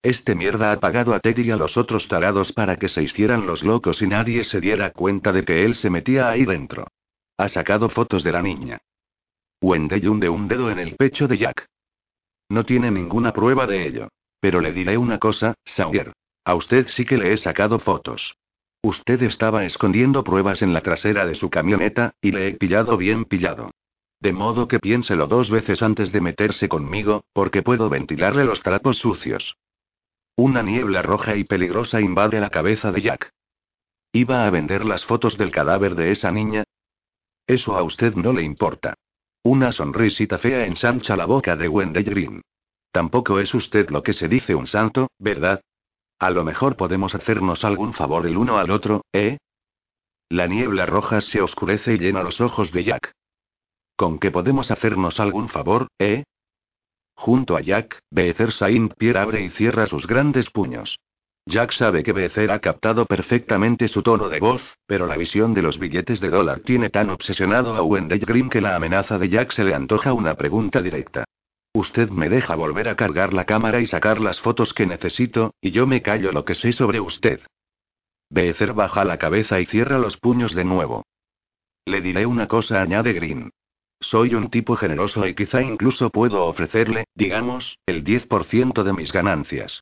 Este mierda ha pagado a Teddy y a los otros tarados para que se hicieran los locos y nadie se diera cuenta de que él se metía ahí dentro. Ha sacado fotos de la niña. Wendell hunde un dedo en el pecho de Jack. No tiene ninguna prueba de ello. Pero le diré una cosa, Sawyer. A usted sí que le he sacado fotos. Usted estaba escondiendo pruebas en la trasera de su camioneta, y le he pillado bien pillado. De modo que piénselo dos veces antes de meterse conmigo, porque puedo ventilarle los trapos sucios. Una niebla roja y peligrosa invade la cabeza de Jack. ¿Iba a vender las fotos del cadáver de esa niña? Eso a usted no le importa. Una sonrisita fea ensancha la boca de Wendell Green. Tampoco es usted lo que se dice un santo, ¿verdad? A lo mejor podemos hacernos algún favor el uno al otro, ¿eh? La niebla roja se oscurece y llena los ojos de Jack. ¿Con qué podemos hacernos algún favor, eh? Junto a Jack, Becer Saint Pierre abre y cierra sus grandes puños. Jack sabe que Becer ha captado perfectamente su tono de voz, pero la visión de los billetes de dólar tiene tan obsesionado a Wendell Green que la amenaza de Jack se le antoja una pregunta directa. Usted me deja volver a cargar la cámara y sacar las fotos que necesito, y yo me callo lo que sé sobre usted. Becer baja la cabeza y cierra los puños de nuevo. Le diré una cosa, añade Green. Soy un tipo generoso y quizá incluso puedo ofrecerle, digamos, el 10% de mis ganancias.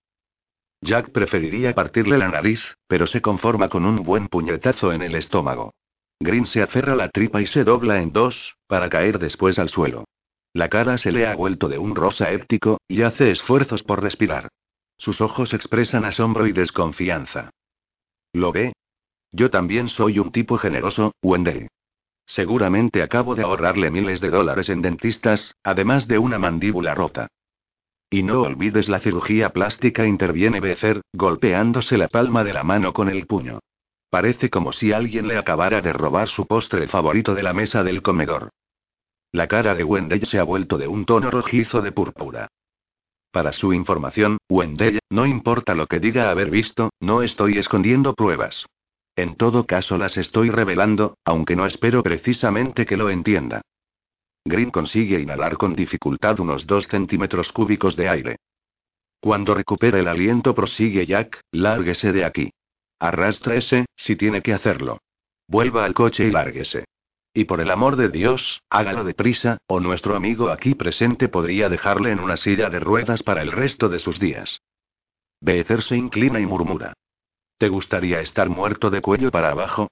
Jack preferiría partirle la nariz, pero se conforma con un buen puñetazo en el estómago. Green se aferra la tripa y se dobla en dos, para caer después al suelo. La cara se le ha vuelto de un rosa éptico, y hace esfuerzos por respirar. Sus ojos expresan asombro y desconfianza. ¿Lo ve? Yo también soy un tipo generoso, Wendell. Seguramente acabo de ahorrarle miles de dólares en dentistas, además de una mandíbula rota. Y no olvides la cirugía plástica, interviene Becer, golpeándose la palma de la mano con el puño. Parece como si alguien le acabara de robar su postre favorito de la mesa del comedor. La cara de Wendell se ha vuelto de un tono rojizo de púrpura. Para su información, Wendell, no importa lo que diga haber visto, no estoy escondiendo pruebas. En todo caso las estoy revelando, aunque no espero precisamente que lo entienda. Green consigue inhalar con dificultad unos dos centímetros cúbicos de aire. Cuando recupere el aliento, prosigue Jack, lárguese de aquí. Arrástrese, si tiene que hacerlo. Vuelva al coche y lárguese. Y por el amor de Dios, hágalo deprisa, o nuestro amigo aquí presente podría dejarle en una silla de ruedas para el resto de sus días. Becer se inclina y murmura. ¿Te gustaría estar muerto de cuello para abajo?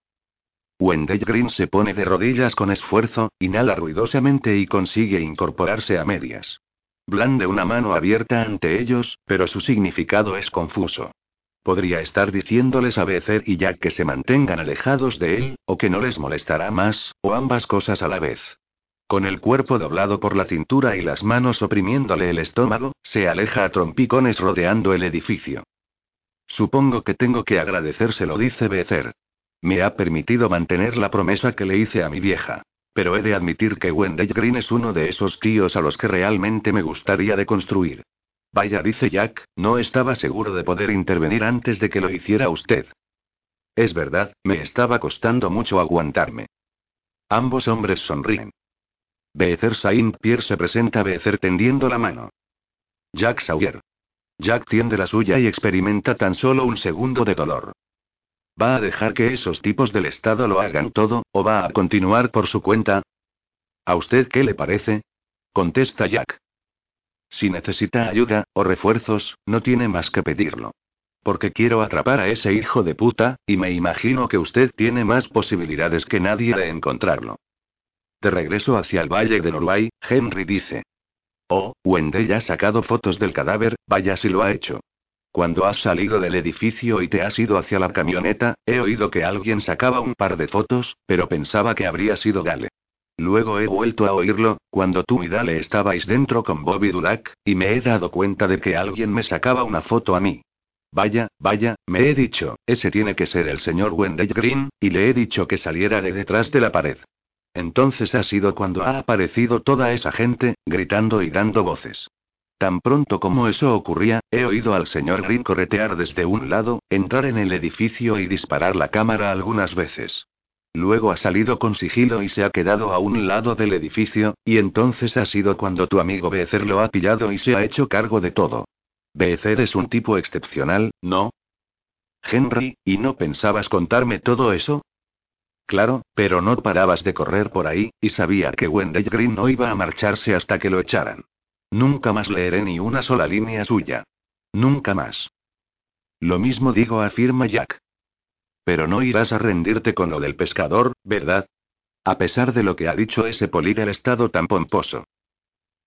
Wendell Green se pone de rodillas con esfuerzo, inhala ruidosamente y consigue incorporarse a medias. Blande una mano abierta ante ellos, pero su significado es confuso. Podría estar diciéndoles a Becer y Jack que se mantengan alejados de él, o que no les molestará más, o ambas cosas a la vez. Con el cuerpo doblado por la cintura y las manos oprimiéndole el estómago, se aleja a trompicones rodeando el edificio. Supongo que tengo que agradecérselo, dice Becer. Me ha permitido mantener la promesa que le hice a mi vieja. Pero he de admitir que Wendell Green es uno de esos tíos a los que realmente me gustaría deconstruir. Vaya, dice Jack, no estaba seguro de poder intervenir antes de que lo hiciera usted. Es verdad, me estaba costando mucho aguantarme. Ambos hombres sonríen. Becer Saint Pierre se presenta a Becer tendiendo la mano. Jack Sawyer. Jack tiende la suya y experimenta tan solo un segundo de dolor. ¿Va a dejar que esos tipos del Estado lo hagan todo, o va a continuar por su cuenta? ¿A usted qué le parece? Contesta Jack. Si necesita ayuda, o refuerzos, no tiene más que pedirlo. Porque quiero atrapar a ese hijo de puta, y me imagino que usted tiene más posibilidades que nadie de encontrarlo. De regreso hacia el valle de Norway, Henry dice. Oh, Wendell ha sacado fotos del cadáver, vaya si lo ha hecho. Cuando has salido del edificio y te has ido hacia la camioneta, he oído que alguien sacaba un par de fotos, pero pensaba que habría sido Gale. Luego he vuelto a oírlo, cuando tú y Dale estabais dentro con Bobby Dulac, y me he dado cuenta de que alguien me sacaba una foto a mí. Vaya, vaya, me he dicho, ese tiene que ser el señor Wendell Green, y le he dicho que saliera de detrás de la pared. Entonces ha sido cuando ha aparecido toda esa gente, gritando y dando voces. Tan pronto como eso ocurría, he oído al señor Green corretear desde un lado, entrar en el edificio y disparar la cámara algunas veces. Luego ha salido con sigilo y se ha quedado a un lado del edificio, y entonces ha sido cuando tu amigo Becer lo ha pillado y se ha hecho cargo de todo. Becer es un tipo excepcional, ¿no? Henry, ¿y no pensabas contarme todo eso? Claro, pero no parabas de correr por ahí, y sabía que Wendell Green no iba a marcharse hasta que lo echaran. Nunca más leeré ni una sola línea suya. Nunca más. Lo mismo digo, afirma Jack. Pero no irás a rendirte con lo del pescador, ¿verdad? A pesar de lo que ha dicho ese del estado tan pomposo.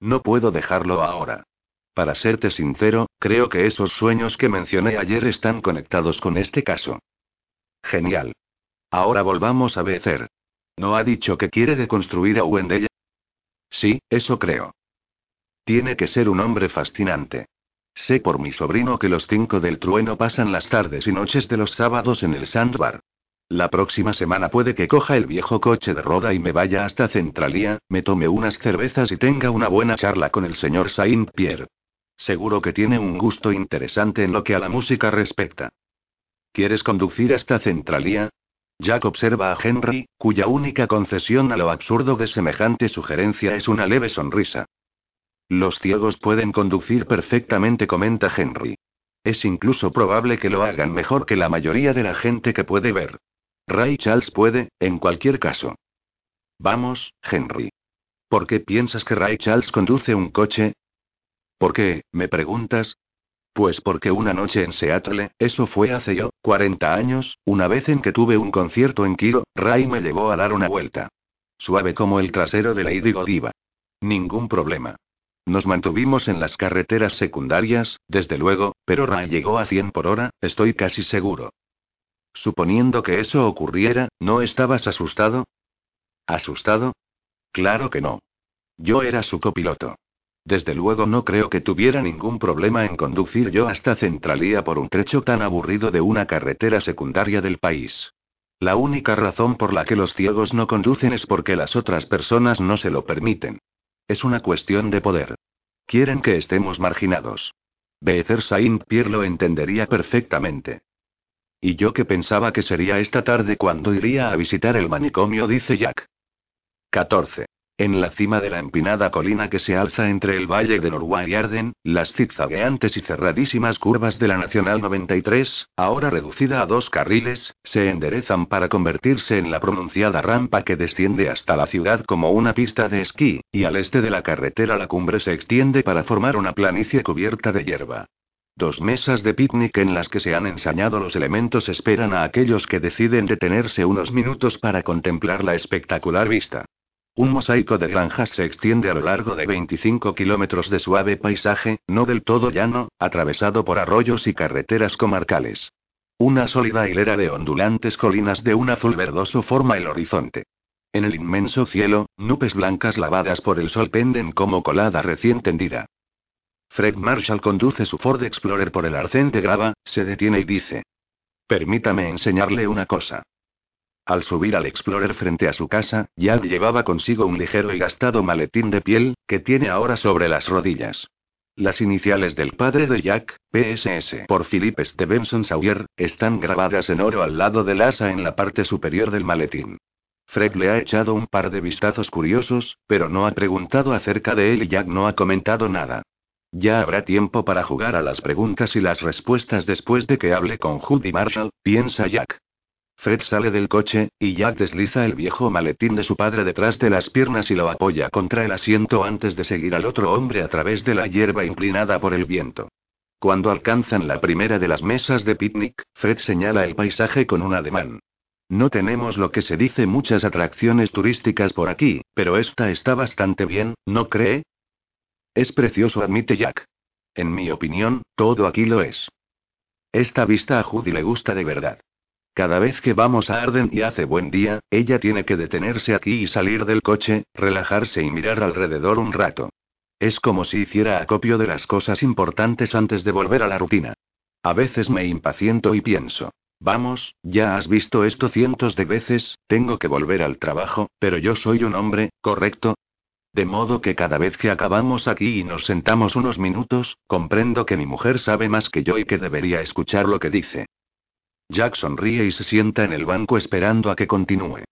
No puedo dejarlo ahora. Para serte sincero, creo que esos sueños que mencioné ayer están conectados con este caso. Genial. Ahora volvamos a Becer. ¿No ha dicho que quiere deconstruir a Wendell? Sí, eso creo. Tiene que ser un hombre fascinante. Sé por mi sobrino que los cinco del trueno pasan las tardes y noches de los sábados en el sandbar. La próxima semana puede que coja el viejo coche de roda y me vaya hasta Centralía, me tome unas cervezas y tenga una buena charla con el señor Saint-Pierre. Seguro que tiene un gusto interesante en lo que a la música respecta. ¿Quieres conducir hasta Centralía? Jack observa a Henry, cuya única concesión a lo absurdo de semejante sugerencia es una leve sonrisa. Los ciegos pueden conducir perfectamente, comenta Henry. Es incluso probable que lo hagan mejor que la mayoría de la gente que puede ver. Ray Charles puede, en cualquier caso. Vamos, Henry. ¿Por qué piensas que Ray Charles conduce un coche? ¿Por qué, me preguntas? Pues porque una noche en Seattle, eso fue hace yo, 40 años, una vez en que tuve un concierto en Kilo, Ray me llevó a dar una vuelta. Suave como el trasero de Lady Godiva. Ningún problema. Nos mantuvimos en las carreteras secundarias, desde luego, pero Ray llegó a 100 por hora, estoy casi seguro. Suponiendo que eso ocurriera, ¿no estabas asustado? ¿Asustado? Claro que no. Yo era su copiloto. Desde luego no creo que tuviera ningún problema en conducir yo hasta Centralía por un trecho tan aburrido de una carretera secundaria del país. La única razón por la que los ciegos no conducen es porque las otras personas no se lo permiten. Es una cuestión de poder. Quieren que estemos marginados. Becer Saint-Pierre lo entendería perfectamente. Y yo que pensaba que sería esta tarde cuando iría a visitar el manicomio, dice Jack. 14. En la cima de la empinada colina que se alza entre el valle de Norway y Arden, las zigzagueantes y cerradísimas curvas de la Nacional 93, ahora reducida a dos carriles, se enderezan para convertirse en la pronunciada rampa que desciende hasta la ciudad como una pista de esquí, y al este de la carretera la cumbre se extiende para formar una planicie cubierta de hierba. Dos mesas de picnic en las que se han ensañado los elementos esperan a aquellos que deciden detenerse unos minutos para contemplar la espectacular vista. Un mosaico de granjas se extiende a lo largo de 25 kilómetros de suave paisaje, no del todo llano, atravesado por arroyos y carreteras comarcales. Una sólida hilera de ondulantes colinas de un azul verdoso forma el horizonte. En el inmenso cielo, nubes blancas lavadas por el sol penden como colada recién tendida. Fred Marshall conduce su Ford Explorer por el arcén de grava, se detiene y dice. Permítame enseñarle una cosa. Al subir al Explorer frente a su casa, Jack llevaba consigo un ligero y gastado maletín de piel, que tiene ahora sobre las rodillas. Las iniciales del padre de Jack, PSS por Philip Stevenson Sawyer, están grabadas en oro al lado del asa en la parte superior del maletín. Fred le ha echado un par de vistazos curiosos, pero no ha preguntado acerca de él y Jack no ha comentado nada. Ya habrá tiempo para jugar a las preguntas y las respuestas después de que hable con Judy Marshall, piensa Jack. Fred sale del coche, y Jack desliza el viejo maletín de su padre detrás de las piernas y lo apoya contra el asiento antes de seguir al otro hombre a través de la hierba inclinada por el viento. Cuando alcanzan la primera de las mesas de picnic, Fred señala el paisaje con un ademán. No tenemos lo que se dice muchas atracciones turísticas por aquí, pero esta está bastante bien, ¿no cree? Es precioso, admite Jack. En mi opinión, todo aquí lo es. Esta vista a Judy le gusta de verdad. Cada vez que vamos a Arden y hace buen día, ella tiene que detenerse aquí y salir del coche, relajarse y mirar alrededor un rato. Es como si hiciera acopio de las cosas importantes antes de volver a la rutina. A veces me impaciento y pienso. Vamos, ya has visto esto cientos de veces, tengo que volver al trabajo, pero yo soy un hombre, ¿correcto? De modo que cada vez que acabamos aquí y nos sentamos unos minutos, comprendo que mi mujer sabe más que yo y que debería escuchar lo que dice. Jack sonríe y se sienta en el banco esperando a que continúe.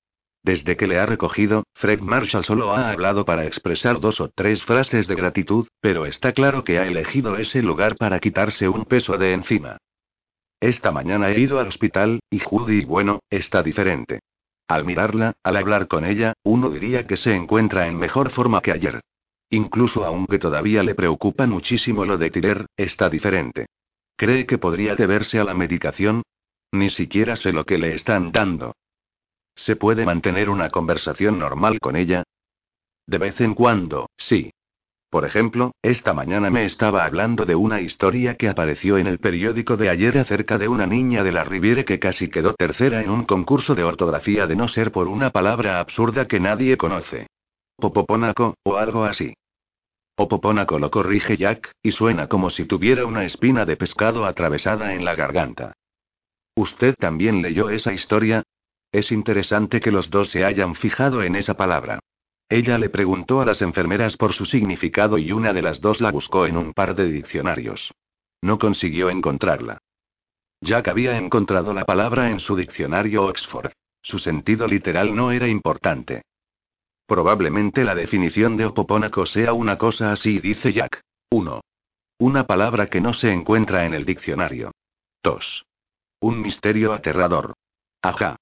Desde que le ha recogido, Fred Marshall solo ha hablado para expresar dos o tres frases de gratitud, pero está claro que ha elegido ese lugar para quitarse un peso de encima. Esta mañana he ido al hospital, y Judy, bueno, está diferente. Al mirarla, al hablar con ella, uno diría que se encuentra en mejor forma que ayer. Incluso aunque todavía le preocupa muchísimo lo de Tirer, está diferente. ¿Cree que podría deberse a la medicación? Ni siquiera sé lo que le están dando. ¿Se puede mantener una conversación normal con ella? De vez en cuando, sí. Por ejemplo, esta mañana me estaba hablando de una historia que apareció en el periódico de ayer acerca de una niña de la Riviere que casi quedó tercera en un concurso de ortografía de no ser por una palabra absurda que nadie conoce. Popopónaco, o algo así. Popopónaco lo corrige Jack, y suena como si tuviera una espina de pescado atravesada en la garganta. ¿Usted también leyó esa historia? Es interesante que los dos se hayan fijado en esa palabra. Ella le preguntó a las enfermeras por su significado y una de las dos la buscó en un par de diccionarios. No consiguió encontrarla. Jack había encontrado la palabra en su diccionario Oxford. Su sentido literal no era importante. Probablemente la definición de opopónaco sea una cosa así, dice Jack. 1. Una palabra que no se encuentra en el diccionario. 2. Un misterio aterrador. Ajá.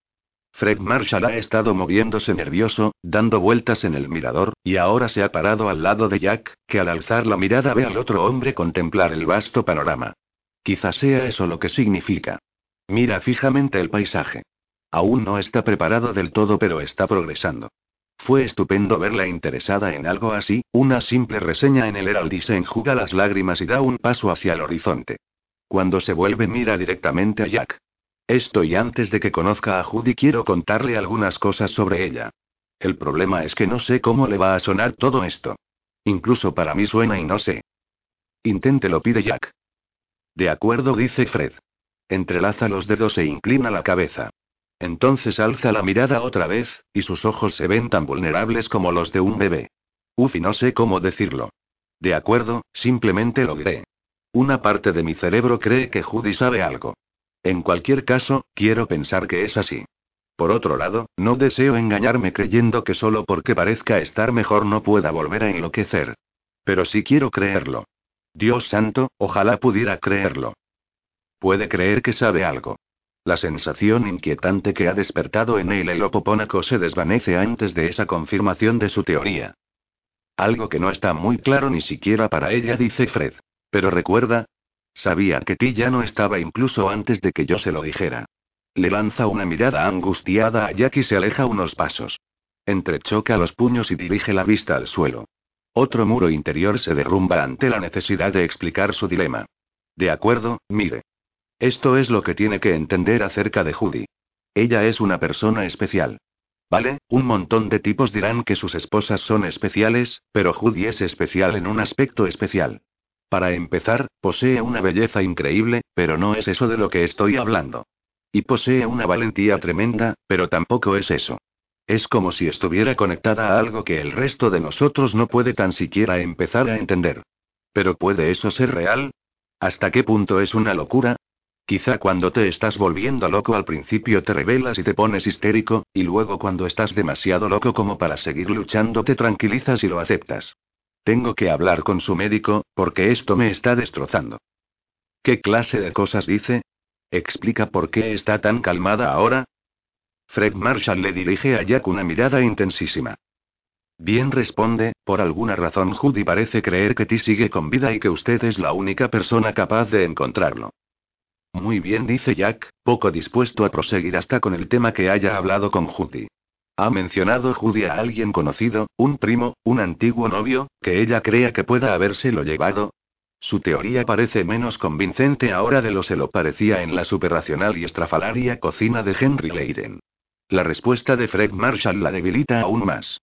Fred Marshall ha estado moviéndose nervioso, dando vueltas en el mirador, y ahora se ha parado al lado de Jack, que al alzar la mirada ve al otro hombre contemplar el vasto panorama. Quizás sea eso lo que significa. Mira fijamente el paisaje. Aún no está preparado del todo, pero está progresando. Fue estupendo verla interesada en algo así, una simple reseña en el Herald y se enjuga las lágrimas y da un paso hacia el horizonte. Cuando se vuelve mira directamente a Jack. Esto y antes de que conozca a Judy quiero contarle algunas cosas sobre ella. El problema es que no sé cómo le va a sonar todo esto. Incluso para mí suena y no sé. Inténtelo, pide Jack. De acuerdo, dice Fred. Entrelaza los dedos e inclina la cabeza. Entonces alza la mirada otra vez, y sus ojos se ven tan vulnerables como los de un bebé. Uf, y no sé cómo decirlo. De acuerdo, simplemente lo. Una parte de mi cerebro cree que Judy sabe algo. En cualquier caso, quiero pensar que es así. Por otro lado, no deseo engañarme creyendo que solo porque parezca estar mejor no pueda volver a enloquecer. Pero sí quiero creerlo. Dios santo, ojalá pudiera creerlo. Puede creer que sabe algo. La sensación inquietante que ha despertado en él el opopónaco se desvanece antes de esa confirmación de su teoría. Algo que no está muy claro ni siquiera para ella, dice Fred. Pero recuerda, Sabía que ti ya no estaba incluso antes de que yo se lo dijera. Le lanza una mirada angustiada a Jack y se aleja unos pasos. Entrechoca los puños y dirige la vista al suelo. Otro muro interior se derrumba ante la necesidad de explicar su dilema. De acuerdo, mire. Esto es lo que tiene que entender acerca de Judy. Ella es una persona especial. Vale, un montón de tipos dirán que sus esposas son especiales, pero Judy es especial en un aspecto especial. Para empezar, posee una belleza increíble, pero no es eso de lo que estoy hablando. Y posee una valentía tremenda, pero tampoco es eso. Es como si estuviera conectada a algo que el resto de nosotros no puede tan siquiera empezar a entender. Pero ¿puede eso ser real? ¿Hasta qué punto es una locura? Quizá cuando te estás volviendo loco al principio te rebelas y te pones histérico, y luego cuando estás demasiado loco como para seguir luchando te tranquilizas y lo aceptas. Tengo que hablar con su médico, porque esto me está destrozando. ¿Qué clase de cosas dice? ¿Explica por qué está tan calmada ahora? Fred Marshall le dirige a Jack una mirada intensísima. Bien responde, por alguna razón Judy parece creer que Ti sigue con vida y que usted es la única persona capaz de encontrarlo. Muy bien, dice Jack, poco dispuesto a proseguir hasta con el tema que haya hablado con Judy. ¿Ha mencionado Judy a alguien conocido, un primo, un antiguo novio, que ella crea que pueda habérselo llevado? Su teoría parece menos convincente ahora de lo se lo parecía en la superracional y estrafalaria cocina de Henry Leiden. La respuesta de Fred Marshall la debilita aún más.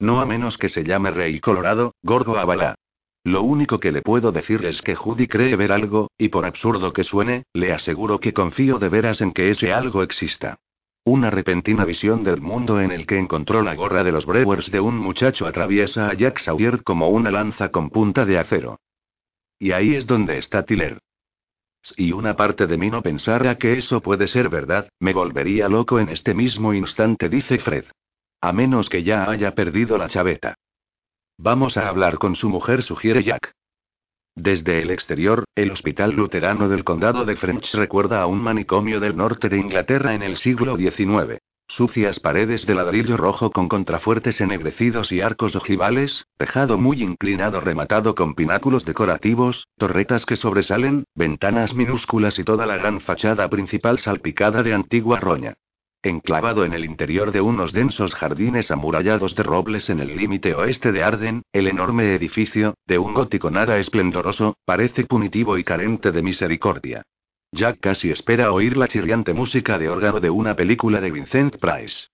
No a menos que se llame Rey Colorado, Gorgo Avala. Lo único que le puedo decir es que Judy cree ver algo, y por absurdo que suene, le aseguro que confío de veras en que ese algo exista. Una repentina visión del mundo en el que encontró la gorra de los Brewers de un muchacho atraviesa a Jack Sawyer como una lanza con punta de acero. Y ahí es donde está Tiller. Si una parte de mí no pensara que eso puede ser verdad, me volvería loco en este mismo instante, dice Fred. A menos que ya haya perdido la chaveta. Vamos a hablar con su mujer, sugiere Jack. Desde el exterior, el Hospital Luterano del Condado de French recuerda a un manicomio del norte de Inglaterra en el siglo XIX. Sucias paredes de ladrillo rojo con contrafuertes ennegrecidos y arcos ojivales, tejado muy inclinado rematado con pináculos decorativos, torretas que sobresalen, ventanas minúsculas y toda la gran fachada principal salpicada de antigua roña. Enclavado en el interior de unos densos jardines amurallados de robles en el límite oeste de Arden, el enorme edificio, de un gótico nada esplendoroso, parece punitivo y carente de misericordia. Jack casi espera oír la chirriante música de órgano de una película de Vincent Price.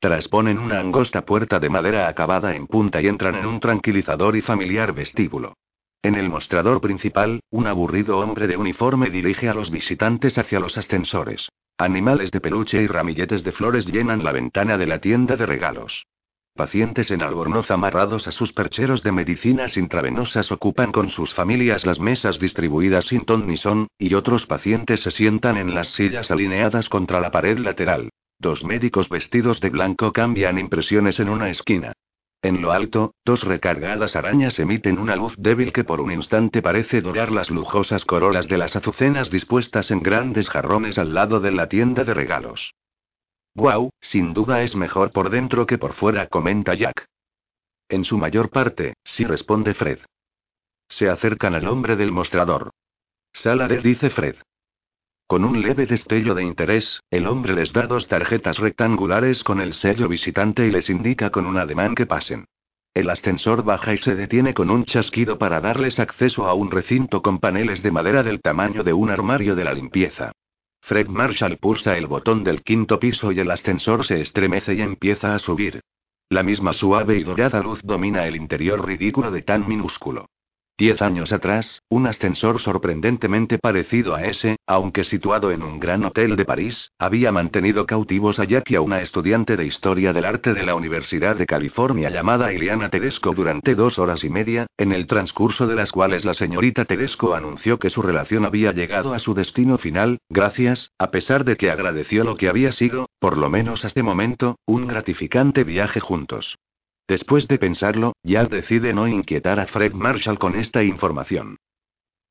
Trasponen una angosta puerta de madera acabada en punta y entran en un tranquilizador y familiar vestíbulo. En el mostrador principal, un aburrido hombre de uniforme dirige a los visitantes hacia los ascensores. Animales de peluche y ramilletes de flores llenan la ventana de la tienda de regalos. Pacientes en albornoz amarrados a sus percheros de medicinas intravenosas ocupan con sus familias las mesas distribuidas sin ton ni son, y otros pacientes se sientan en las sillas alineadas contra la pared lateral. Dos médicos vestidos de blanco cambian impresiones en una esquina. En lo alto, dos recargadas arañas emiten una luz débil que por un instante parece dorar las lujosas corolas de las azucenas dispuestas en grandes jarrones al lado de la tienda de regalos. Wow, sin duda es mejor por dentro que por fuera, comenta Jack. En su mayor parte, sí responde Fred. Se acercan al hombre del mostrador. Salare, dice Fred. Con un leve destello de interés, el hombre les da dos tarjetas rectangulares con el sello visitante y les indica con un ademán que pasen. El ascensor baja y se detiene con un chasquido para darles acceso a un recinto con paneles de madera del tamaño de un armario de la limpieza. Fred Marshall pulsa el botón del quinto piso y el ascensor se estremece y empieza a subir. La misma suave y dorada luz domina el interior ridículo de tan minúsculo. Diez años atrás, un ascensor sorprendentemente parecido a ese, aunque situado en un gran hotel de París, había mantenido cautivos a Jack y a una estudiante de Historia del Arte de la Universidad de California llamada Iliana Tedesco durante dos horas y media, en el transcurso de las cuales la señorita Tedesco anunció que su relación había llegado a su destino final, gracias, a pesar de que agradeció lo que había sido, por lo menos hasta este momento, un gratificante viaje juntos. Después de pensarlo, Jack decide no inquietar a Fred Marshall con esta información.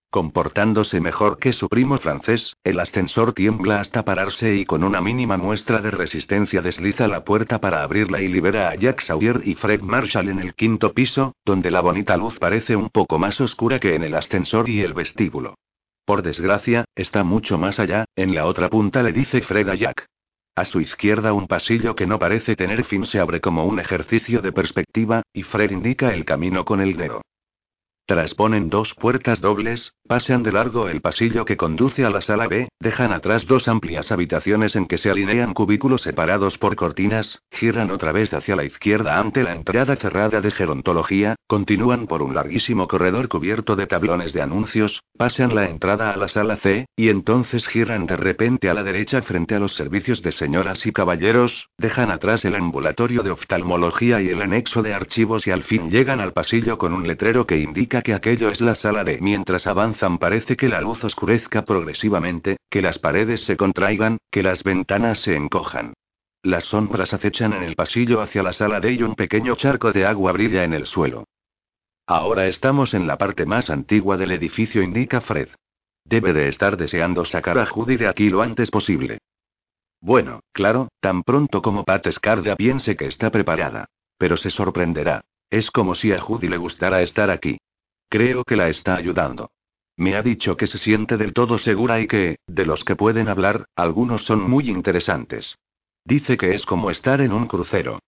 Comportándose mejor que su primo francés, el ascensor tiembla hasta pararse y con una mínima muestra de resistencia desliza la puerta para abrirla y libera a Jack Sawyer y Fred Marshall en el quinto piso, donde la bonita luz parece un poco más oscura que en el ascensor y el vestíbulo. Por desgracia, está mucho más allá, en la otra punta le dice Fred a Jack. A su izquierda un pasillo que no parece tener fin se abre como un ejercicio de perspectiva, y Fred indica el camino con el dedo. Trasponen dos puertas dobles, pasean de largo el pasillo que conduce a la sala B, dejan atrás dos amplias habitaciones en que se alinean cubículos separados por cortinas, giran otra vez hacia la izquierda ante la entrada cerrada de gerontología, continúan por un larguísimo corredor cubierto de tablones de anuncios, pasean la entrada a la sala C, y entonces giran de repente a la derecha frente a los servicios de señoras y caballeros, dejan atrás el ambulatorio de oftalmología y el anexo de archivos y al fin llegan al pasillo con un letrero que indica que aquello es la sala de. Mientras avanzan parece que la luz oscurezca progresivamente, que las paredes se contraigan, que las ventanas se encojan. Las sombras acechan en el pasillo hacia la sala de y un pequeño charco de agua brilla en el suelo. Ahora estamos en la parte más antigua del edificio, indica Fred. Debe de estar deseando sacar a Judy de aquí lo antes posible. Bueno, claro, tan pronto como Pat Scarda piense que está preparada. Pero se sorprenderá. Es como si a Judy le gustara estar aquí. Creo que la está ayudando. Me ha dicho que se siente del todo segura y que, de los que pueden hablar, algunos son muy interesantes. Dice que es como estar en un crucero.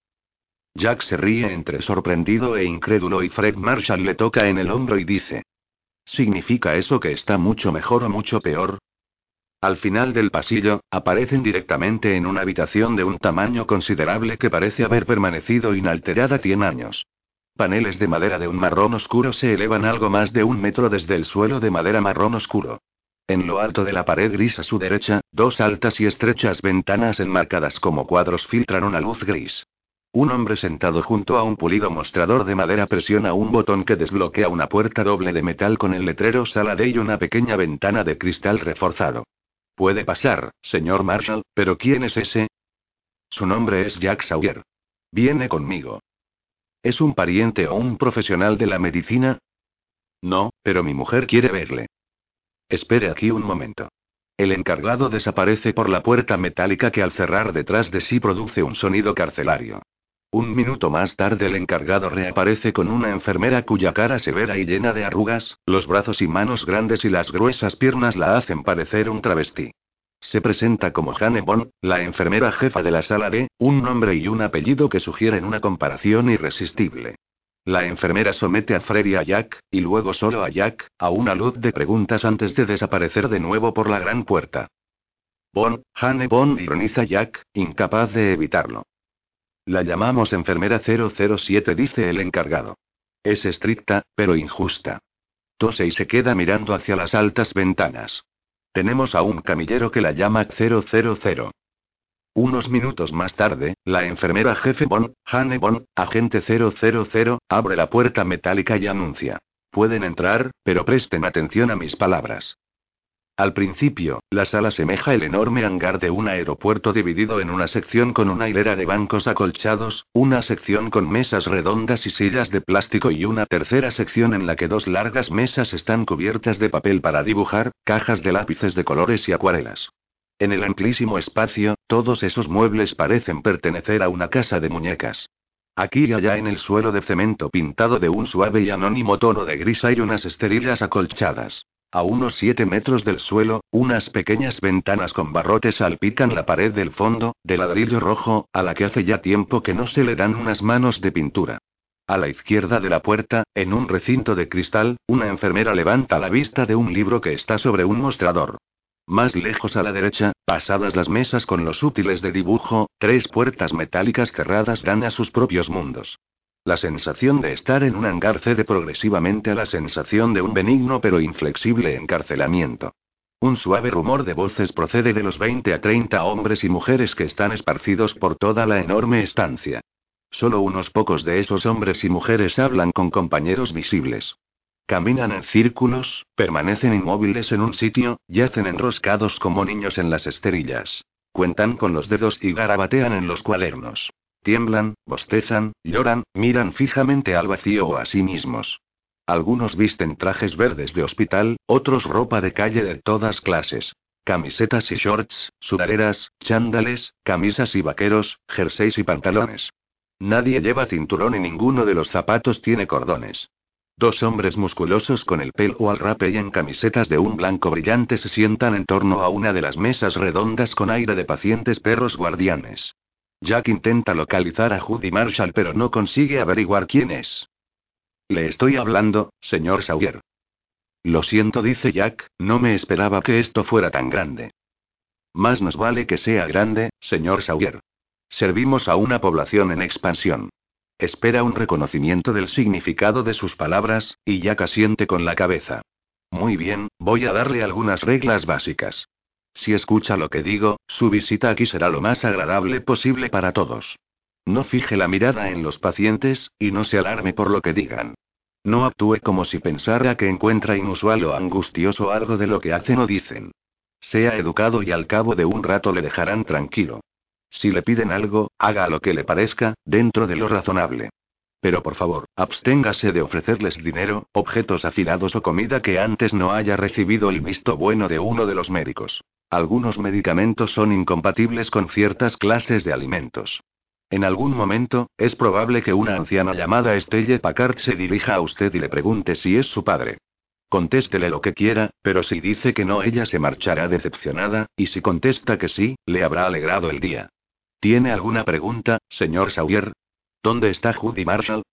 Jack se ríe entre sorprendido e incrédulo y Fred Marshall le toca en el hombro y dice. ¿Significa eso que está mucho mejor o mucho peor? Al final del pasillo, aparecen directamente en una habitación de un tamaño considerable que parece haber permanecido inalterada 100 años. Paneles de madera de un marrón oscuro se elevan algo más de un metro desde el suelo de madera marrón oscuro. En lo alto de la pared gris a su derecha, dos altas y estrechas ventanas enmarcadas como cuadros filtran una luz gris. Un hombre sentado junto a un pulido mostrador de madera presiona un botón que desbloquea una puerta doble de metal con el letrero sala de y una pequeña ventana de cristal reforzado. Puede pasar, señor Marshall, pero ¿quién es ese? Su nombre es Jack Sawyer. Viene conmigo. ¿Es un pariente o un profesional de la medicina? No, pero mi mujer quiere verle. Espere aquí un momento. El encargado desaparece por la puerta metálica que al cerrar detrás de sí produce un sonido carcelario. Un minuto más tarde el encargado reaparece con una enfermera cuya cara severa y llena de arrugas, los brazos y manos grandes y las gruesas piernas la hacen parecer un travesti. Se presenta como Jane Bond, la enfermera jefa de la sala D, un nombre y un apellido que sugieren una comparación irresistible. La enfermera somete a Freddy a Jack, y luego solo a Jack, a una luz de preguntas antes de desaparecer de nuevo por la gran puerta. Bon, Hane Bon ironiza Jack, incapaz de evitarlo. La llamamos enfermera 007, dice el encargado. Es estricta, pero injusta. Tose y se queda mirando hacia las altas ventanas. Tenemos a un camillero que la llama 000. Unos minutos más tarde, la enfermera jefe Bon, Hane Bon, agente 000, abre la puerta metálica y anuncia. Pueden entrar, pero presten atención a mis palabras. Al principio, la sala semeja el enorme hangar de un aeropuerto dividido en una sección con una hilera de bancos acolchados, una sección con mesas redondas y sillas de plástico y una tercera sección en la que dos largas mesas están cubiertas de papel para dibujar, cajas de lápices de colores y acuarelas. En el amplísimo espacio, todos esos muebles parecen pertenecer a una casa de muñecas. Aquí y allá en el suelo de cemento pintado de un suave y anónimo tono de gris hay unas esterillas acolchadas. A unos siete metros del suelo, unas pequeñas ventanas con barrotes salpican la pared del fondo, de ladrillo rojo, a la que hace ya tiempo que no se le dan unas manos de pintura. A la izquierda de la puerta, en un recinto de cristal, una enfermera levanta la vista de un libro que está sobre un mostrador. Más lejos a la derecha, pasadas las mesas con los útiles de dibujo, tres puertas metálicas cerradas dan a sus propios mundos. La sensación de estar en un hangar cede progresivamente a la sensación de un benigno pero inflexible encarcelamiento. Un suave rumor de voces procede de los 20 a 30 hombres y mujeres que están esparcidos por toda la enorme estancia. Solo unos pocos de esos hombres y mujeres hablan con compañeros visibles. Caminan en círculos, permanecen inmóviles en un sitio, yacen enroscados como niños en las esterillas. Cuentan con los dedos y garabatean en los cuadernos. Tiemblan, bostezan, lloran, miran fijamente al vacío o a sí mismos. Algunos visten trajes verdes de hospital, otros ropa de calle de todas clases. Camisetas y shorts, sudaderas, chándales, camisas y vaqueros, jerseys y pantalones. Nadie lleva cinturón y ninguno de los zapatos tiene cordones. Dos hombres musculosos con el pelo al rape y en camisetas de un blanco brillante se sientan en torno a una de las mesas redondas con aire de pacientes perros guardianes. Jack intenta localizar a Judy Marshall pero no consigue averiguar quién es. Le estoy hablando, señor Sawyer. Lo siento, dice Jack, no me esperaba que esto fuera tan grande. Más nos vale que sea grande, señor Sawyer. Servimos a una población en expansión. Espera un reconocimiento del significado de sus palabras, y Jack asiente con la cabeza. Muy bien, voy a darle algunas reglas básicas. Si escucha lo que digo, su visita aquí será lo más agradable posible para todos. No fije la mirada en los pacientes, y no se alarme por lo que digan. No actúe como si pensara que encuentra inusual o angustioso algo de lo que hacen o dicen. Sea educado y al cabo de un rato le dejarán tranquilo. Si le piden algo, haga lo que le parezca, dentro de lo razonable. Pero por favor, absténgase de ofrecerles dinero, objetos afilados o comida que antes no haya recibido el visto bueno de uno de los médicos. Algunos medicamentos son incompatibles con ciertas clases de alimentos. En algún momento, es probable que una anciana llamada Estelle Packard se dirija a usted y le pregunte si es su padre. Contéstele lo que quiera, pero si dice que no, ella se marchará decepcionada, y si contesta que sí, le habrá alegrado el día. ¿Tiene alguna pregunta, señor Sawyer? ¿Dónde está Judy Marshall?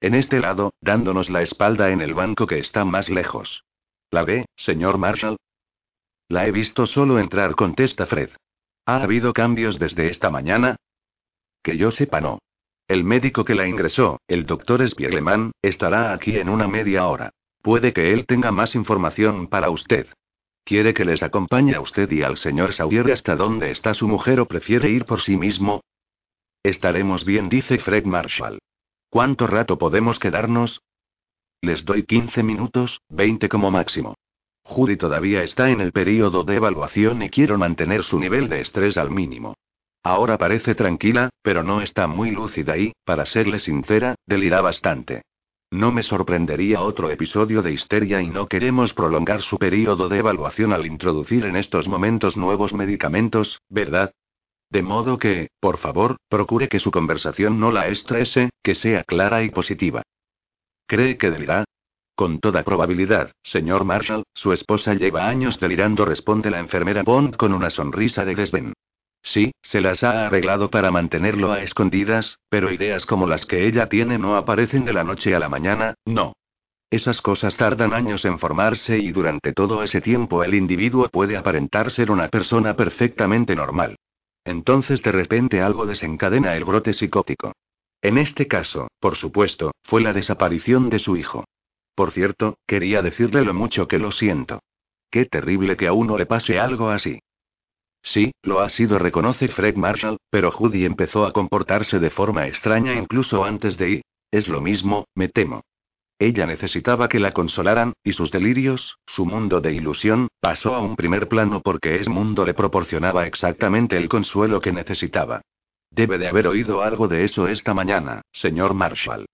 En este lado, dándonos la espalda en el banco que está más lejos. ¿La ve, señor Marshall? La he visto solo entrar, contesta Fred. ¿Ha habido cambios desde esta mañana? Que yo sepa no. El médico que la ingresó, el doctor Spiegelman, estará aquí en una media hora. Puede que él tenga más información para usted. ¿Quiere que les acompañe a usted y al señor Sawyer hasta donde está su mujer o prefiere ir por sí mismo? Estaremos bien, dice Fred Marshall. ¿Cuánto rato podemos quedarnos? Les doy 15 minutos, 20 como máximo. Judy todavía está en el periodo de evaluación y quiero mantener su nivel de estrés al mínimo. Ahora parece tranquila, pero no está muy lúcida y, para serle sincera, delira bastante. No me sorprendería otro episodio de histeria y no queremos prolongar su periodo de evaluación al introducir en estos momentos nuevos medicamentos, ¿verdad? De modo que, por favor, procure que su conversación no la estrese, que sea clara y positiva. ¿Cree que delirá? Con toda probabilidad, señor Marshall, su esposa lleva años delirando, responde la enfermera Bond con una sonrisa de desdén. Sí, se las ha arreglado para mantenerlo a escondidas, pero ideas como las que ella tiene no aparecen de la noche a la mañana, no. Esas cosas tardan años en formarse y durante todo ese tiempo el individuo puede aparentar ser una persona perfectamente normal. Entonces de repente algo desencadena el brote psicótico. En este caso, por supuesto, fue la desaparición de su hijo. Por cierto, quería decirle lo mucho que lo siento. Qué terrible que a uno le pase algo así. Sí, lo ha sido, reconoce Fred Marshall, pero Judy empezó a comportarse de forma extraña incluso antes de ir. Es lo mismo, me temo. Ella necesitaba que la consolaran, y sus delirios, su mundo de ilusión, pasó a un primer plano porque ese mundo le proporcionaba exactamente el consuelo que necesitaba. Debe de haber oído algo de eso esta mañana, señor Marshall.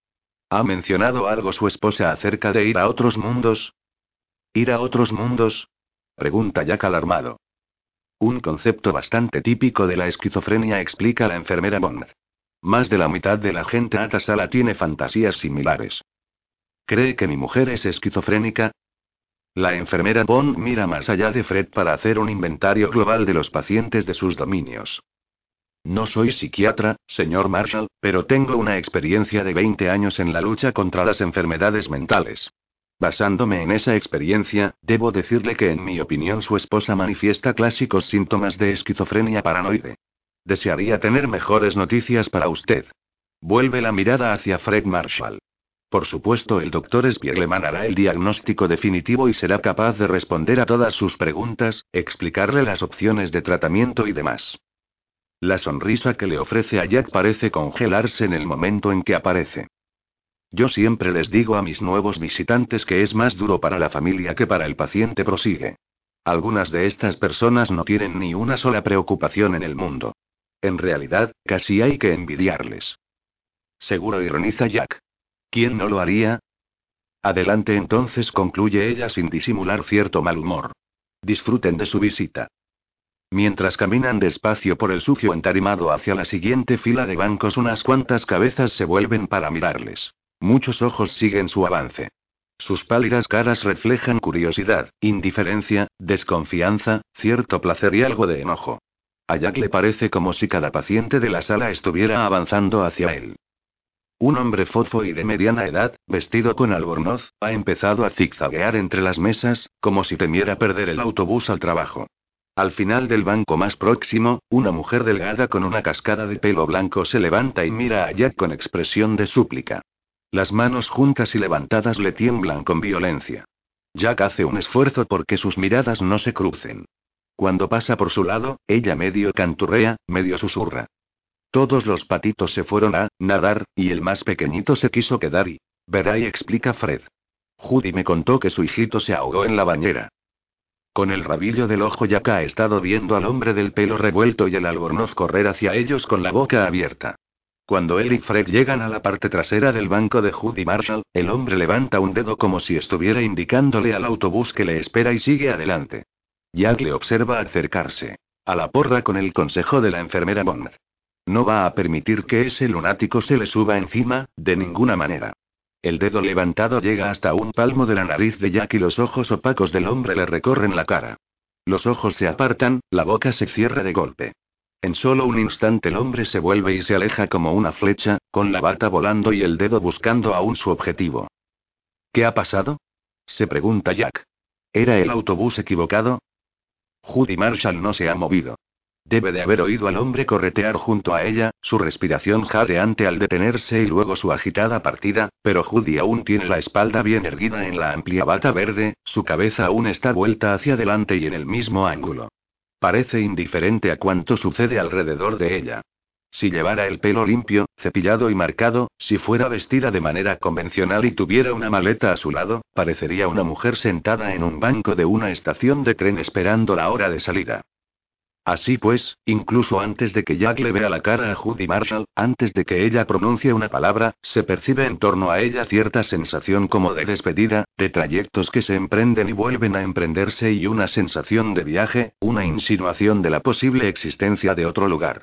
¿Ha mencionado algo su esposa acerca de ir a otros mundos? ¿Ir a otros mundos? Pregunta Jack alarmado. Un concepto bastante típico de la esquizofrenia explica la enfermera Bond. Más de la mitad de la gente a sala tiene fantasías similares. ¿Cree que mi mujer es esquizofrénica? La enfermera Bond mira más allá de Fred para hacer un inventario global de los pacientes de sus dominios. No soy psiquiatra, señor Marshall, pero tengo una experiencia de 20 años en la lucha contra las enfermedades mentales. Basándome en esa experiencia, debo decirle que en mi opinión su esposa manifiesta clásicos síntomas de esquizofrenia paranoide. Desearía tener mejores noticias para usted. Vuelve la mirada hacia Fred Marshall. Por supuesto, el doctor Spiegelman hará el diagnóstico definitivo y será capaz de responder a todas sus preguntas, explicarle las opciones de tratamiento y demás. La sonrisa que le ofrece a Jack parece congelarse en el momento en que aparece. Yo siempre les digo a mis nuevos visitantes que es más duro para la familia que para el paciente, prosigue. Algunas de estas personas no tienen ni una sola preocupación en el mundo. En realidad, casi hay que envidiarles. Seguro ironiza Jack. ¿Quién no lo haría? Adelante entonces, concluye ella sin disimular cierto mal humor. Disfruten de su visita. Mientras caminan despacio por el sucio entarimado hacia la siguiente fila de bancos, unas cuantas cabezas se vuelven para mirarles. Muchos ojos siguen su avance. Sus pálidas caras reflejan curiosidad, indiferencia, desconfianza, cierto placer y algo de enojo. A Jack le parece como si cada paciente de la sala estuviera avanzando hacia él. Un hombre fofo y de mediana edad, vestido con albornoz, ha empezado a zigzaguear entre las mesas, como si temiera perder el autobús al trabajo. Al final del banco más próximo, una mujer delgada con una cascada de pelo blanco se levanta y mira a Jack con expresión de súplica. Las manos juntas y levantadas le tiemblan con violencia. Jack hace un esfuerzo porque sus miradas no se crucen. Cuando pasa por su lado, ella medio canturrea, medio susurra. Todos los patitos se fueron a nadar, y el más pequeñito se quiso quedar y... Verá y explica Fred. Judy me contó que su hijito se ahogó en la bañera. Con el rabillo del ojo Jack ha estado viendo al hombre del pelo revuelto y el albornoz correr hacia ellos con la boca abierta. Cuando él y Fred llegan a la parte trasera del banco de Judy Marshall, el hombre levanta un dedo como si estuviera indicándole al autobús que le espera y sigue adelante. Jack le observa acercarse. A la porra con el consejo de la enfermera Bond. No va a permitir que ese lunático se le suba encima, de ninguna manera. El dedo levantado llega hasta un palmo de la nariz de Jack y los ojos opacos del hombre le recorren la cara. Los ojos se apartan, la boca se cierra de golpe. En solo un instante el hombre se vuelve y se aleja como una flecha, con la bata volando y el dedo buscando aún su objetivo. ¿Qué ha pasado? se pregunta Jack. ¿Era el autobús equivocado? Judy Marshall no se ha movido. Debe de haber oído al hombre corretear junto a ella, su respiración jadeante al detenerse y luego su agitada partida, pero Judy aún tiene la espalda bien erguida en la amplia bata verde, su cabeza aún está vuelta hacia adelante y en el mismo ángulo. Parece indiferente a cuanto sucede alrededor de ella. Si llevara el pelo limpio, cepillado y marcado, si fuera vestida de manera convencional y tuviera una maleta a su lado, parecería una mujer sentada en un banco de una estación de tren esperando la hora de salida. Así pues, incluso antes de que Jack le vea la cara a Judy Marshall, antes de que ella pronuncie una palabra, se percibe en torno a ella cierta sensación como de despedida, de trayectos que se emprenden y vuelven a emprenderse y una sensación de viaje, una insinuación de la posible existencia de otro lugar.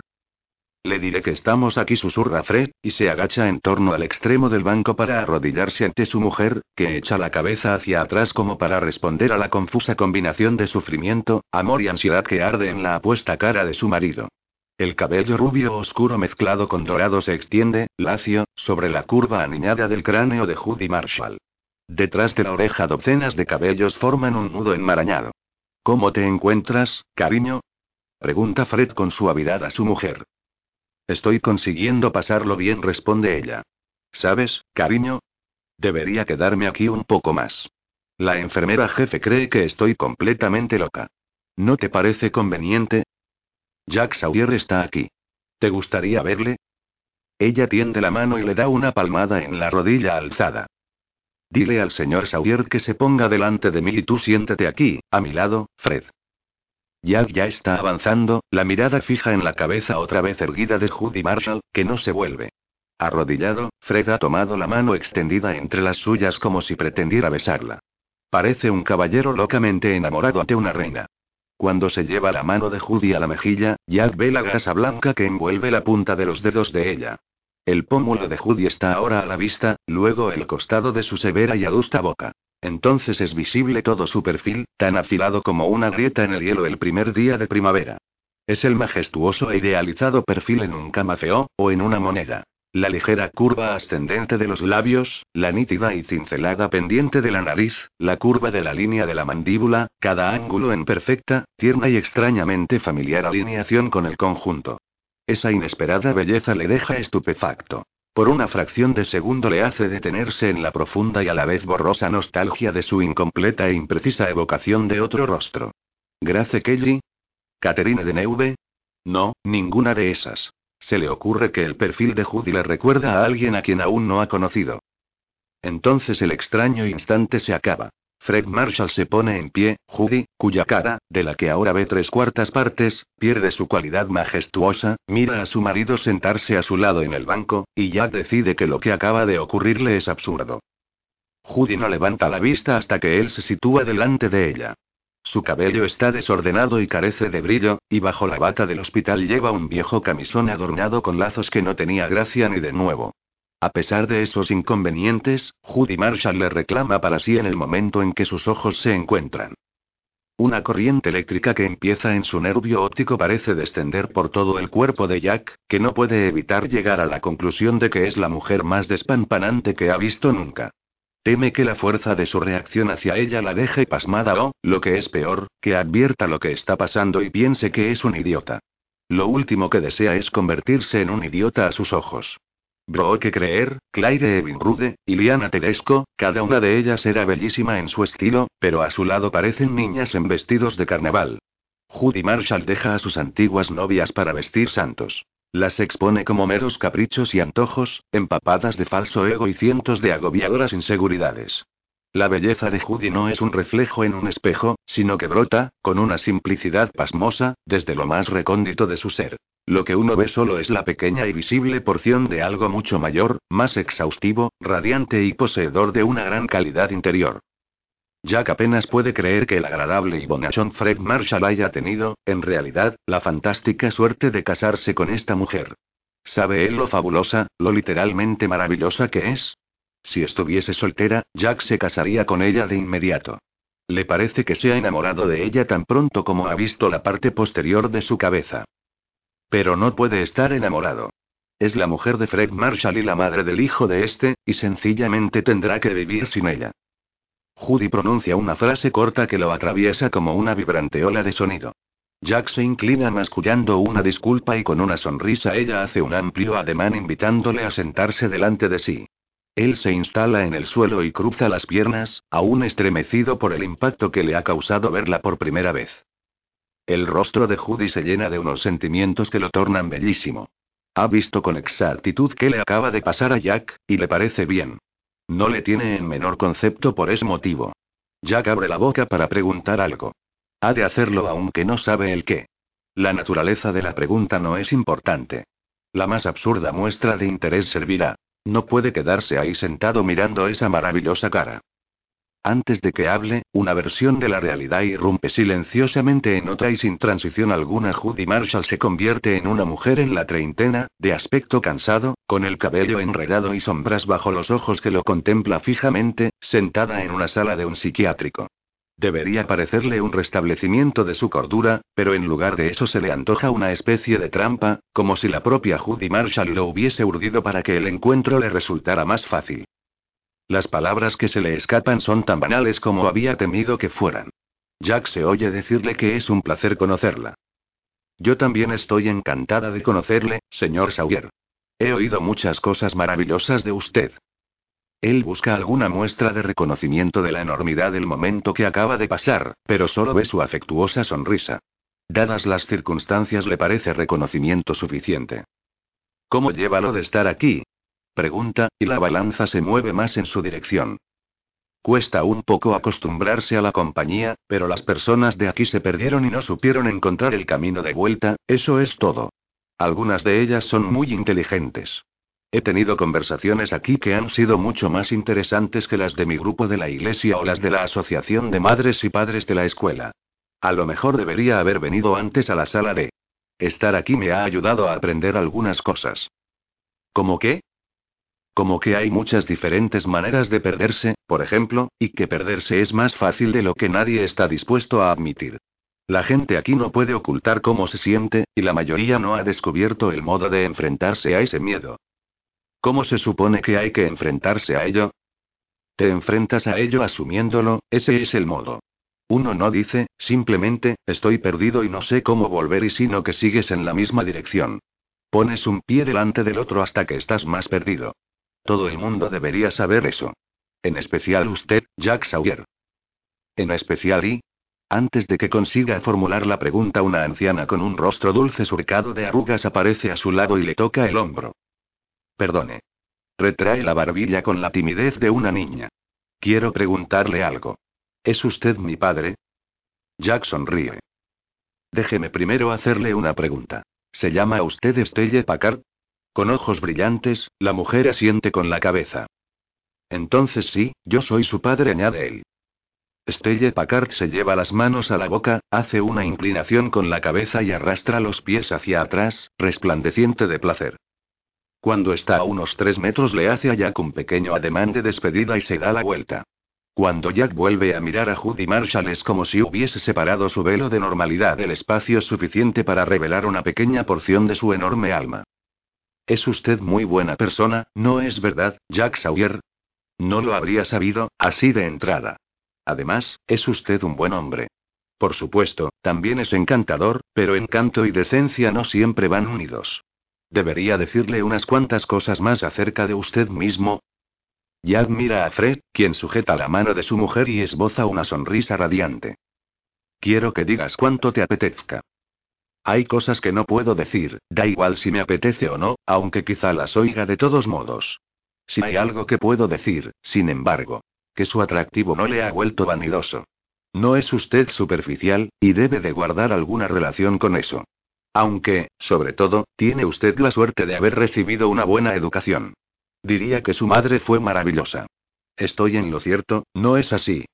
Le diré que estamos aquí, susurra Fred, y se agacha en torno al extremo del banco para arrodillarse ante su mujer, que echa la cabeza hacia atrás como para responder a la confusa combinación de sufrimiento, amor y ansiedad que arde en la apuesta cara de su marido. El cabello rubio oscuro mezclado con dorado se extiende, lacio, sobre la curva aniñada del cráneo de Judy Marshall. Detrás de la oreja docenas de cabellos forman un nudo enmarañado. ¿Cómo te encuentras, cariño? Pregunta Fred con suavidad a su mujer. Estoy consiguiendo pasarlo bien, responde ella. ¿Sabes, cariño? Debería quedarme aquí un poco más. La enfermera jefe cree que estoy completamente loca. ¿No te parece conveniente? Jack Sawyer está aquí. ¿Te gustaría verle? Ella tiende la mano y le da una palmada en la rodilla alzada. Dile al señor Sawyer que se ponga delante de mí y tú siéntate aquí, a mi lado, Fred. Jack ya está avanzando, la mirada fija en la cabeza otra vez erguida de Judy Marshall, que no se vuelve. Arrodillado, Fred ha tomado la mano extendida entre las suyas como si pretendiera besarla. Parece un caballero locamente enamorado ante una reina. Cuando se lleva la mano de Judy a la mejilla, Jack ve la gasa blanca que envuelve la punta de los dedos de ella. El pómulo de Judy está ahora a la vista, luego el costado de su severa y adusta boca. Entonces es visible todo su perfil, tan afilado como una grieta en el hielo el primer día de primavera. Es el majestuoso e idealizado perfil en un camafeo, o en una moneda. La ligera curva ascendente de los labios, la nítida y cincelada pendiente de la nariz, la curva de la línea de la mandíbula, cada ángulo en perfecta, tierna y extrañamente familiar alineación con el conjunto. Esa inesperada belleza le deja estupefacto. Por una fracción de segundo le hace detenerse en la profunda y a la vez borrosa nostalgia de su incompleta e imprecisa evocación de otro rostro. ¿Grace Kelly? ¿Catherine de Neuve? No, ninguna de esas. Se le ocurre que el perfil de Judy le recuerda a alguien a quien aún no ha conocido. Entonces el extraño instante se acaba. Fred Marshall se pone en pie, Judy, cuya cara, de la que ahora ve tres cuartas partes, pierde su cualidad majestuosa, mira a su marido sentarse a su lado en el banco, y Jack decide que lo que acaba de ocurrirle es absurdo. Judy no levanta la vista hasta que él se sitúa delante de ella. Su cabello está desordenado y carece de brillo, y bajo la bata del hospital lleva un viejo camisón adornado con lazos que no tenía gracia ni de nuevo. A pesar de esos inconvenientes, Judy Marshall le reclama para sí en el momento en que sus ojos se encuentran. Una corriente eléctrica que empieza en su nervio óptico parece descender por todo el cuerpo de Jack, que no puede evitar llegar a la conclusión de que es la mujer más despampanante que ha visto nunca. Teme que la fuerza de su reacción hacia ella la deje pasmada o, lo que es peor, que advierta lo que está pasando y piense que es un idiota. Lo último que desea es convertirse en un idiota a sus ojos. Brooke Creer, Claire Rude, y Liana Tedesco, cada una de ellas era bellísima en su estilo, pero a su lado parecen niñas en vestidos de carnaval. Judy Marshall deja a sus antiguas novias para vestir santos. Las expone como meros caprichos y antojos, empapadas de falso ego y cientos de agobiadoras inseguridades. La belleza de Judy no es un reflejo en un espejo, sino que brota, con una simplicidad pasmosa, desde lo más recóndito de su ser. Lo que uno ve solo es la pequeña y visible porción de algo mucho mayor, más exhaustivo, radiante y poseedor de una gran calidad interior. Jack apenas puede creer que el agradable y bonachón Fred Marshall haya tenido, en realidad, la fantástica suerte de casarse con esta mujer. ¿Sabe él lo fabulosa, lo literalmente maravillosa que es? Si estuviese soltera, Jack se casaría con ella de inmediato. Le parece que se ha enamorado de ella tan pronto como ha visto la parte posterior de su cabeza. Pero no puede estar enamorado. Es la mujer de Fred Marshall y la madre del hijo de este, y sencillamente tendrá que vivir sin ella. Judy pronuncia una frase corta que lo atraviesa como una vibrante ola de sonido. Jack se inclina mascullando una disculpa y con una sonrisa ella hace un amplio ademán invitándole a sentarse delante de sí. Él se instala en el suelo y cruza las piernas, aún estremecido por el impacto que le ha causado verla por primera vez. El rostro de Judy se llena de unos sentimientos que lo tornan bellísimo. Ha visto con exactitud qué le acaba de pasar a Jack, y le parece bien. No le tiene en menor concepto por ese motivo. Jack abre la boca para preguntar algo. Ha de hacerlo aunque no sabe el qué. La naturaleza de la pregunta no es importante. La más absurda muestra de interés servirá. No puede quedarse ahí sentado mirando esa maravillosa cara. Antes de que hable, una versión de la realidad irrumpe silenciosamente en otra y sin transición alguna Judy Marshall se convierte en una mujer en la treintena, de aspecto cansado, con el cabello enredado y sombras bajo los ojos que lo contempla fijamente, sentada en una sala de un psiquiátrico. Debería parecerle un restablecimiento de su cordura, pero en lugar de eso se le antoja una especie de trampa, como si la propia Judy Marshall lo hubiese urdido para que el encuentro le resultara más fácil. Las palabras que se le escapan son tan banales como había temido que fueran. Jack se oye decirle que es un placer conocerla. Yo también estoy encantada de conocerle, señor Sawyer. He oído muchas cosas maravillosas de usted. Él busca alguna muestra de reconocimiento de la enormidad del momento que acaba de pasar, pero solo ve su afectuosa sonrisa. Dadas las circunstancias le parece reconocimiento suficiente. ¿Cómo lleva lo de estar aquí? Pregunta, y la balanza se mueve más en su dirección. Cuesta un poco acostumbrarse a la compañía, pero las personas de aquí se perdieron y no supieron encontrar el camino de vuelta, eso es todo. Algunas de ellas son muy inteligentes. He tenido conversaciones aquí que han sido mucho más interesantes que las de mi grupo de la iglesia o las de la Asociación de Madres y Padres de la escuela. A lo mejor debería haber venido antes a la sala de... Estar aquí me ha ayudado a aprender algunas cosas. ¿Cómo qué? Como que hay muchas diferentes maneras de perderse, por ejemplo, y que perderse es más fácil de lo que nadie está dispuesto a admitir. La gente aquí no puede ocultar cómo se siente, y la mayoría no ha descubierto el modo de enfrentarse a ese miedo. ¿Cómo se supone que hay que enfrentarse a ello? Te enfrentas a ello asumiéndolo, ese es el modo. Uno no dice, simplemente, estoy perdido y no sé cómo volver y sino que sigues en la misma dirección. Pones un pie delante del otro hasta que estás más perdido. Todo el mundo debería saber eso. En especial usted, Jack Sawyer. En especial y... Antes de que consiga formular la pregunta, una anciana con un rostro dulce surcado de arrugas aparece a su lado y le toca el hombro. Perdone. Retrae la barbilla con la timidez de una niña. Quiero preguntarle algo. ¿Es usted mi padre? Jack sonríe. Déjeme primero hacerle una pregunta. ¿Se llama usted Estelle Packard? Con ojos brillantes, la mujer asiente con la cabeza. Entonces sí, yo soy su padre, añade él. Stelle Packard se lleva las manos a la boca, hace una inclinación con la cabeza y arrastra los pies hacia atrás, resplandeciente de placer. Cuando está a unos tres metros le hace a Jack un pequeño ademán de despedida y se da la vuelta. Cuando Jack vuelve a mirar a Judy Marshall es como si hubiese separado su velo de normalidad del espacio suficiente para revelar una pequeña porción de su enorme alma. Es usted muy buena persona, ¿no es verdad, Jack Sawyer? No lo habría sabido, así de entrada. Además, es usted un buen hombre. Por supuesto, también es encantador, pero encanto y decencia no siempre van unidos. Debería decirle unas cuantas cosas más acerca de usted mismo. Jack mira a Fred, quien sujeta la mano de su mujer y esboza una sonrisa radiante. Quiero que digas cuánto te apetezca. Hay cosas que no puedo decir, da igual si me apetece o no, aunque quizá las oiga de todos modos. Si hay algo que puedo decir, sin embargo, que su atractivo no le ha vuelto vanidoso. No es usted superficial, y debe de guardar alguna relación con eso. Aunque, sobre todo, tiene usted la suerte de haber recibido una buena educación. Diría que su madre fue maravillosa. Estoy en lo cierto, ¿no es así?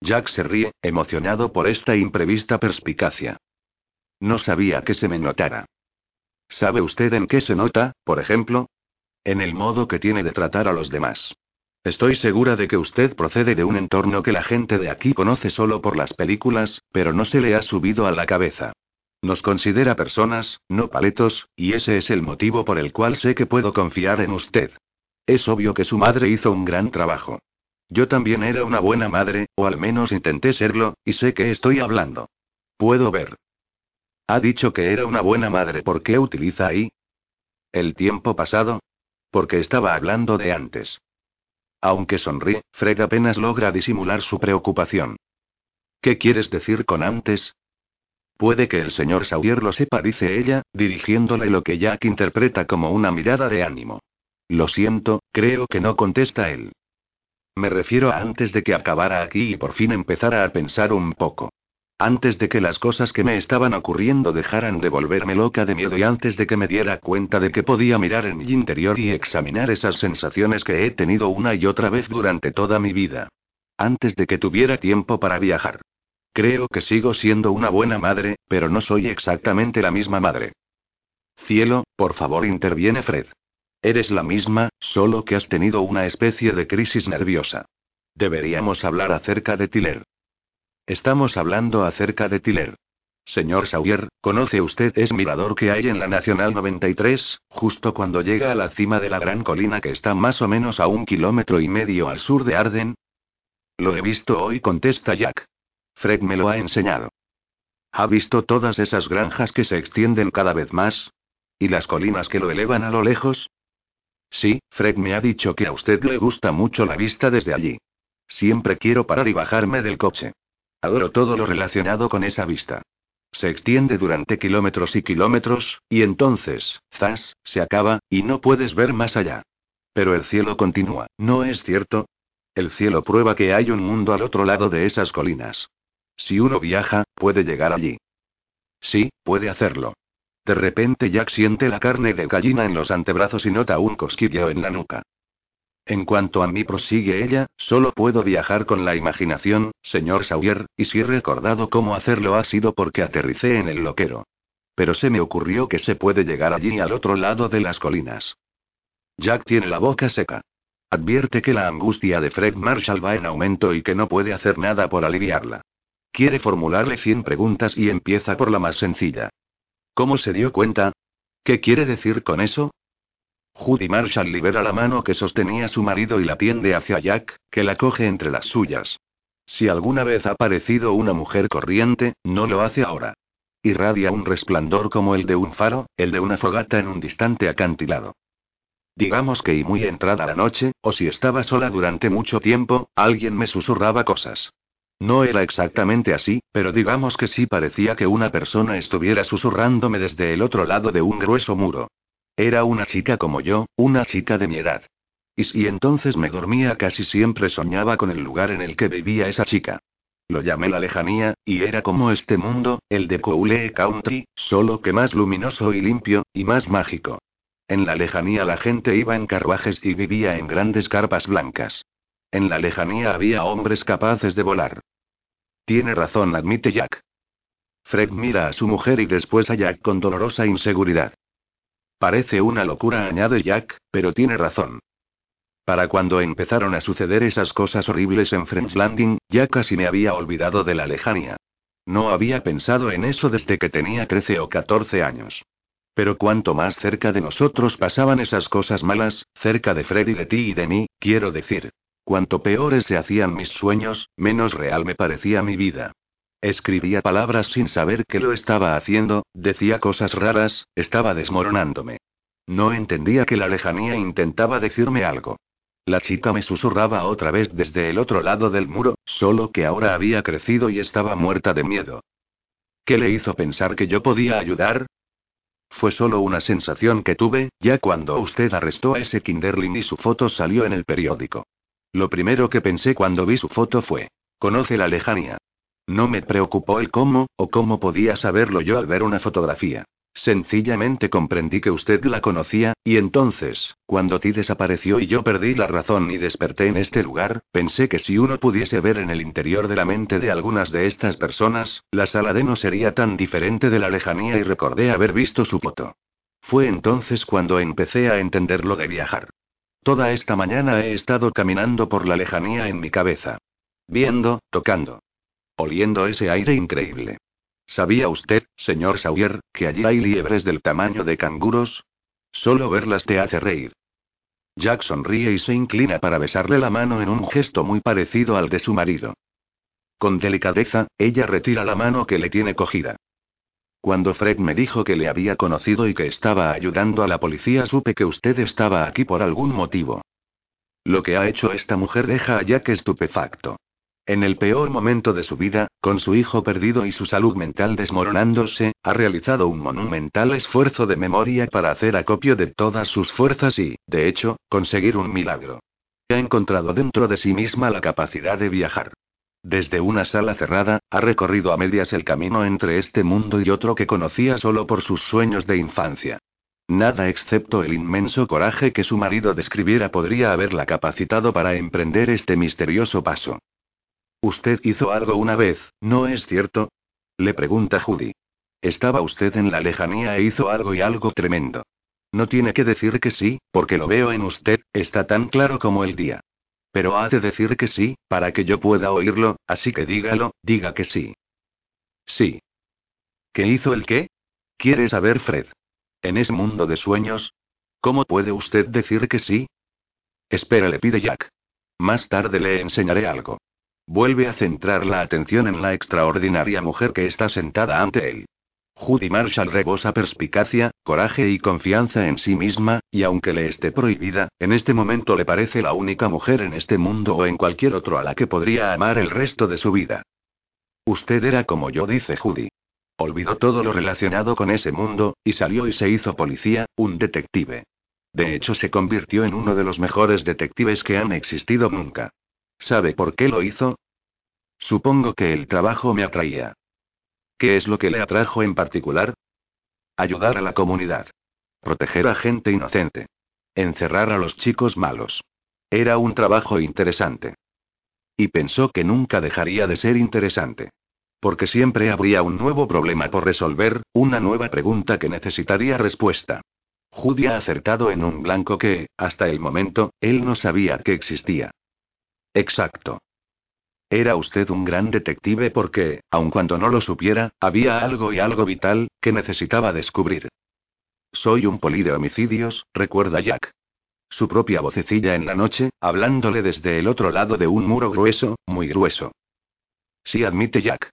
Jack se ríe, emocionado por esta imprevista perspicacia. No sabía que se me notara. ¿Sabe usted en qué se nota, por ejemplo? En el modo que tiene de tratar a los demás. Estoy segura de que usted procede de un entorno que la gente de aquí conoce solo por las películas, pero no se le ha subido a la cabeza. Nos considera personas, no paletos, y ese es el motivo por el cual sé que puedo confiar en usted. Es obvio que su madre hizo un gran trabajo. Yo también era una buena madre, o al menos intenté serlo, y sé que estoy hablando. Puedo ver. Ha dicho que era una buena madre. ¿Por qué utiliza ahí? ¿El tiempo pasado? Porque estaba hablando de antes. Aunque sonríe, Fred apenas logra disimular su preocupación. ¿Qué quieres decir con antes? Puede que el señor Sawyer lo sepa, dice ella, dirigiéndole lo que Jack interpreta como una mirada de ánimo. Lo siento, creo que no contesta él. Me refiero a antes de que acabara aquí y por fin empezara a pensar un poco. Antes de que las cosas que me estaban ocurriendo dejaran de volverme loca de miedo y antes de que me diera cuenta de que podía mirar en mi interior y examinar esas sensaciones que he tenido una y otra vez durante toda mi vida. Antes de que tuviera tiempo para viajar. Creo que sigo siendo una buena madre, pero no soy exactamente la misma madre. Cielo, por favor, interviene Fred. Eres la misma, solo que has tenido una especie de crisis nerviosa. Deberíamos hablar acerca de Tiller. Estamos hablando acerca de Tiller. Señor Sawyer, ¿conoce usted ese mirador que hay en la Nacional 93, justo cuando llega a la cima de la gran colina que está más o menos a un kilómetro y medio al sur de Arden? Lo he visto hoy, contesta Jack. Fred me lo ha enseñado. ¿Ha visto todas esas granjas que se extienden cada vez más? ¿Y las colinas que lo elevan a lo lejos? Sí, Fred me ha dicho que a usted le gusta mucho la vista desde allí. Siempre quiero parar y bajarme del coche. Adoro todo lo relacionado con esa vista. Se extiende durante kilómetros y kilómetros, y entonces, zas, se acaba, y no puedes ver más allá. Pero el cielo continúa, ¿no es cierto? El cielo prueba que hay un mundo al otro lado de esas colinas. Si uno viaja, puede llegar allí. Sí, puede hacerlo. De repente Jack siente la carne de gallina en los antebrazos y nota un cosquilleo en la nuca. En cuanto a mí, prosigue ella, solo puedo viajar con la imaginación, señor Sawyer, y si he recordado cómo hacerlo ha sido porque aterricé en el loquero. Pero se me ocurrió que se puede llegar allí al otro lado de las colinas. Jack tiene la boca seca. Advierte que la angustia de Fred Marshall va en aumento y que no puede hacer nada por aliviarla. Quiere formularle cien preguntas y empieza por la más sencilla. ¿Cómo se dio cuenta? ¿Qué quiere decir con eso? Judy Marshall libera la mano que sostenía su marido y la tiende hacia Jack, que la coge entre las suyas. Si alguna vez ha parecido una mujer corriente, no lo hace ahora. Irradia un resplandor como el de un faro, el de una fogata en un distante acantilado. Digamos que y muy entrada la noche, o si estaba sola durante mucho tiempo, alguien me susurraba cosas. No era exactamente así, pero digamos que sí parecía que una persona estuviera susurrándome desde el otro lado de un grueso muro. Era una chica como yo, una chica de mi edad. Y si entonces me dormía casi siempre soñaba con el lugar en el que vivía esa chica. Lo llamé la lejanía, y era como este mundo, el de Coule Country, solo que más luminoso y limpio, y más mágico. En la lejanía la gente iba en carruajes y vivía en grandes carpas blancas. En la lejanía había hombres capaces de volar. Tiene razón, admite Jack. Fred mira a su mujer y después a Jack con dolorosa inseguridad. Parece una locura, añade Jack, pero tiene razón. Para cuando empezaron a suceder esas cosas horribles en French Landing, ya casi me había olvidado de la lejanía. No había pensado en eso desde que tenía 13 o 14 años. Pero cuanto más cerca de nosotros pasaban esas cosas malas, cerca de Fred y de ti y de mí, quiero decir. Cuanto peores se hacían mis sueños, menos real me parecía mi vida. Escribía palabras sin saber que lo estaba haciendo, decía cosas raras, estaba desmoronándome. No entendía que la lejanía intentaba decirme algo. La chica me susurraba otra vez desde el otro lado del muro, solo que ahora había crecido y estaba muerta de miedo. ¿Qué le hizo pensar que yo podía ayudar? Fue solo una sensación que tuve, ya cuando usted arrestó a ese Kinderling y su foto salió en el periódico. Lo primero que pensé cuando vi su foto fue, conoce la lejanía. No me preocupó el cómo, o cómo podía saberlo yo al ver una fotografía. Sencillamente comprendí que usted la conocía, y entonces, cuando ti desapareció y yo perdí la razón y desperté en este lugar, pensé que si uno pudiese ver en el interior de la mente de algunas de estas personas, la sala de no sería tan diferente de la lejanía y recordé haber visto su foto. Fue entonces cuando empecé a entender lo de viajar. Toda esta mañana he estado caminando por la lejanía en mi cabeza. Viendo, tocando, oliendo ese aire increíble. ¿Sabía usted, señor Sawyer, que allí hay liebres del tamaño de canguros? Solo verlas te hace reír. Jack sonríe y se inclina para besarle la mano en un gesto muy parecido al de su marido. Con delicadeza, ella retira la mano que le tiene cogida. Cuando Fred me dijo que le había conocido y que estaba ayudando a la policía, supe que usted estaba aquí por algún motivo. Lo que ha hecho esta mujer deja a Jack estupefacto. En el peor momento de su vida, con su hijo perdido y su salud mental desmoronándose, ha realizado un monumental esfuerzo de memoria para hacer acopio de todas sus fuerzas y, de hecho, conseguir un milagro. Ha encontrado dentro de sí misma la capacidad de viajar. Desde una sala cerrada, ha recorrido a medias el camino entre este mundo y otro que conocía solo por sus sueños de infancia. Nada excepto el inmenso coraje que su marido describiera podría haberla capacitado para emprender este misterioso paso. Usted hizo algo una vez, ¿no es cierto? Le pregunta Judy. Estaba usted en la lejanía e hizo algo y algo tremendo. No tiene que decir que sí, porque lo veo en usted, está tan claro como el día. Pero ha de decir que sí, para que yo pueda oírlo, así que dígalo, diga que sí. Sí. ¿Qué hizo el qué? ¿Quiere saber Fred? ¿En ese mundo de sueños? ¿Cómo puede usted decir que sí? Espera, le pide Jack. Más tarde le enseñaré algo. Vuelve a centrar la atención en la extraordinaria mujer que está sentada ante él. Judy Marshall rebosa perspicacia, coraje y confianza en sí misma, y aunque le esté prohibida, en este momento le parece la única mujer en este mundo o en cualquier otro a la que podría amar el resto de su vida. Usted era como yo, dice Judy. Olvidó todo lo relacionado con ese mundo, y salió y se hizo policía, un detective. De hecho, se convirtió en uno de los mejores detectives que han existido nunca. ¿Sabe por qué lo hizo? Supongo que el trabajo me atraía. ¿Qué es lo que le atrajo en particular? Ayudar a la comunidad. Proteger a gente inocente. Encerrar a los chicos malos. Era un trabajo interesante. Y pensó que nunca dejaría de ser interesante. Porque siempre habría un nuevo problema por resolver, una nueva pregunta que necesitaría respuesta. Judy ha acertado en un blanco que, hasta el momento, él no sabía que existía. Exacto. Era usted un gran detective porque, aun cuando no lo supiera, había algo y algo vital, que necesitaba descubrir. Soy un poli de homicidios, recuerda Jack. Su propia vocecilla en la noche, hablándole desde el otro lado de un muro grueso, muy grueso. Sí, admite Jack.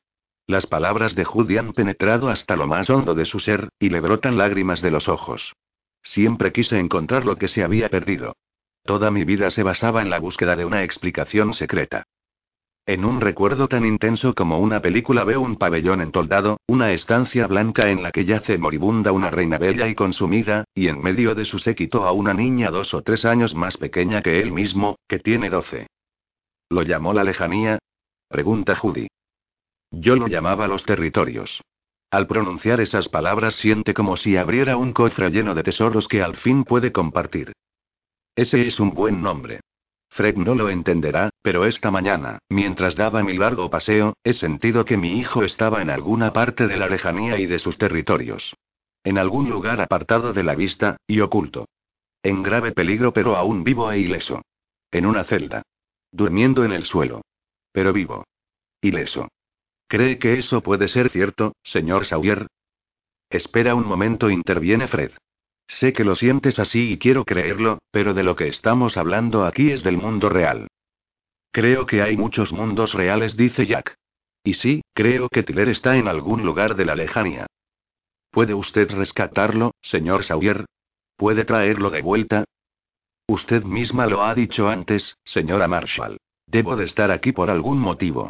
Las palabras de Judy han penetrado hasta lo más hondo de su ser, y le brotan lágrimas de los ojos. Siempre quise encontrar lo que se había perdido. Toda mi vida se basaba en la búsqueda de una explicación secreta. En un recuerdo tan intenso como una película veo un pabellón entoldado, una estancia blanca en la que yace moribunda una reina bella y consumida, y en medio de su séquito a una niña dos o tres años más pequeña que él mismo, que tiene doce. ¿Lo llamó la lejanía? Pregunta Judy. Yo lo llamaba los territorios. Al pronunciar esas palabras siente como si abriera un cofre lleno de tesoros que al fin puede compartir. Ese es un buen nombre. Fred no lo entenderá, pero esta mañana, mientras daba mi largo paseo, he sentido que mi hijo estaba en alguna parte de la lejanía y de sus territorios. En algún lugar apartado de la vista, y oculto. En grave peligro pero aún vivo e ileso. En una celda. Durmiendo en el suelo. Pero vivo. Ileso. ¿Cree que eso puede ser cierto, señor Sawyer? Espera un momento, interviene Fred. Sé que lo sientes así y quiero creerlo, pero de lo que estamos hablando aquí es del mundo real. Creo que hay muchos mundos reales, dice Jack. Y sí, creo que Tiller está en algún lugar de la lejanía. ¿Puede usted rescatarlo, señor Sawyer? ¿Puede traerlo de vuelta? Usted misma lo ha dicho antes, señora Marshall. Debo de estar aquí por algún motivo.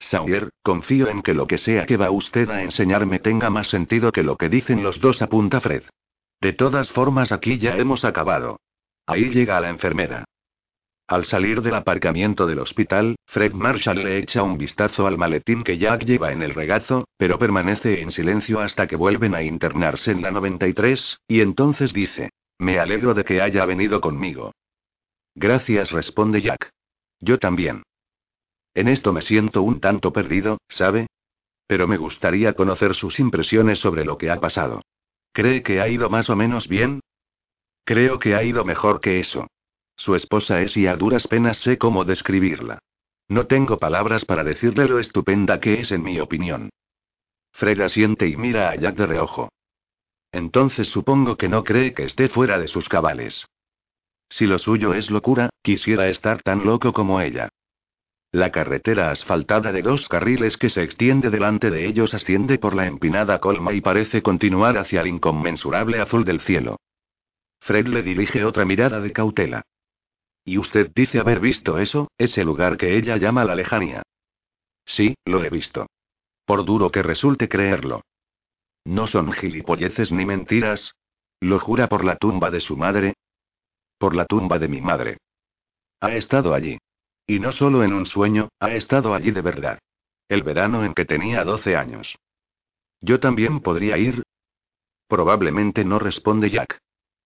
Sawyer, confío en que lo que sea que va usted a enseñarme tenga más sentido que lo que dicen los dos, apunta Fred. De todas formas aquí ya hemos acabado. Ahí llega la enfermera. Al salir del aparcamiento del hospital, Fred Marshall le echa un vistazo al maletín que Jack lleva en el regazo, pero permanece en silencio hasta que vuelven a internarse en la 93, y entonces dice, me alegro de que haya venido conmigo. Gracias, responde Jack. Yo también. En esto me siento un tanto perdido, ¿sabe? Pero me gustaría conocer sus impresiones sobre lo que ha pasado. ¿Cree que ha ido más o menos bien? Creo que ha ido mejor que eso. Su esposa es y a duras penas sé cómo describirla. No tengo palabras para decirle lo estupenda que es en mi opinión. Fred asiente y mira a Jack de reojo. Entonces supongo que no cree que esté fuera de sus cabales. Si lo suyo es locura, quisiera estar tan loco como ella. La carretera asfaltada de dos carriles que se extiende delante de ellos asciende por la empinada colma y parece continuar hacia el inconmensurable azul del cielo. Fred le dirige otra mirada de cautela. ¿Y usted dice haber visto eso, ese lugar que ella llama la lejanía? Sí, lo he visto. Por duro que resulte creerlo. No son gilipolleces ni mentiras. ¿Lo jura por la tumba de su madre? Por la tumba de mi madre. Ha estado allí. Y no solo en un sueño, ha estado allí de verdad. El verano en que tenía 12 años. ¿Yo también podría ir? Probablemente no responde Jack.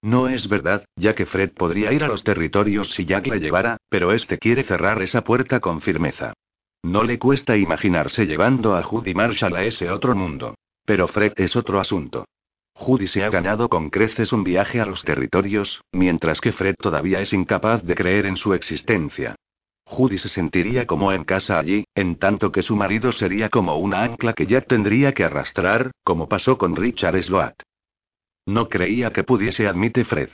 No es verdad, ya que Fred podría ir a los territorios si Jack le llevara, pero este quiere cerrar esa puerta con firmeza. No le cuesta imaginarse llevando a Judy Marshall a ese otro mundo. Pero Fred es otro asunto. Judy se ha ganado con creces un viaje a los territorios, mientras que Fred todavía es incapaz de creer en su existencia. Judy se sentiría como en casa allí, en tanto que su marido sería como una ancla que ya tendría que arrastrar, como pasó con Richard Sloat. No creía que pudiese, admite Fred.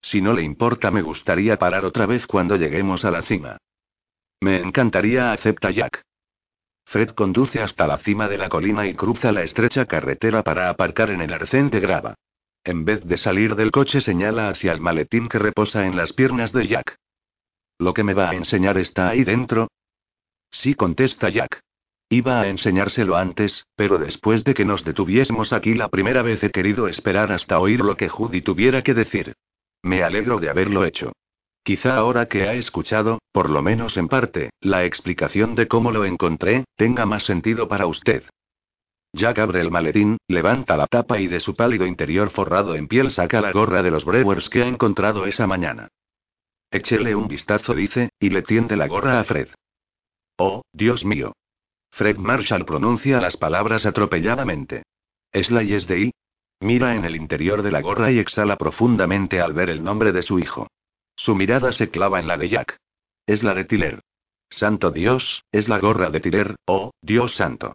Si no le importa, me gustaría parar otra vez cuando lleguemos a la cima. Me encantaría, acepta Jack. Fred conduce hasta la cima de la colina y cruza la estrecha carretera para aparcar en el arcén de grava. En vez de salir del coche, señala hacia el maletín que reposa en las piernas de Jack. ¿Lo que me va a enseñar está ahí dentro? Sí, contesta Jack. Iba a enseñárselo antes, pero después de que nos detuviésemos aquí la primera vez he querido esperar hasta oír lo que Judy tuviera que decir. Me alegro de haberlo hecho. Quizá ahora que ha escuchado, por lo menos en parte, la explicación de cómo lo encontré, tenga más sentido para usted. Jack abre el maletín, levanta la tapa y de su pálido interior forrado en piel saca la gorra de los Brewers que ha encontrado esa mañana. Échele un vistazo, dice, y le tiende la gorra a Fred. Oh, Dios mío. Fred Marshall pronuncia las palabras atropelladamente. ¿Es la Yes de I? Mira en el interior de la gorra y exhala profundamente al ver el nombre de su hijo. Su mirada se clava en la de Jack. Es la de Tiller. Santo Dios, es la gorra de Tiller, oh, Dios santo.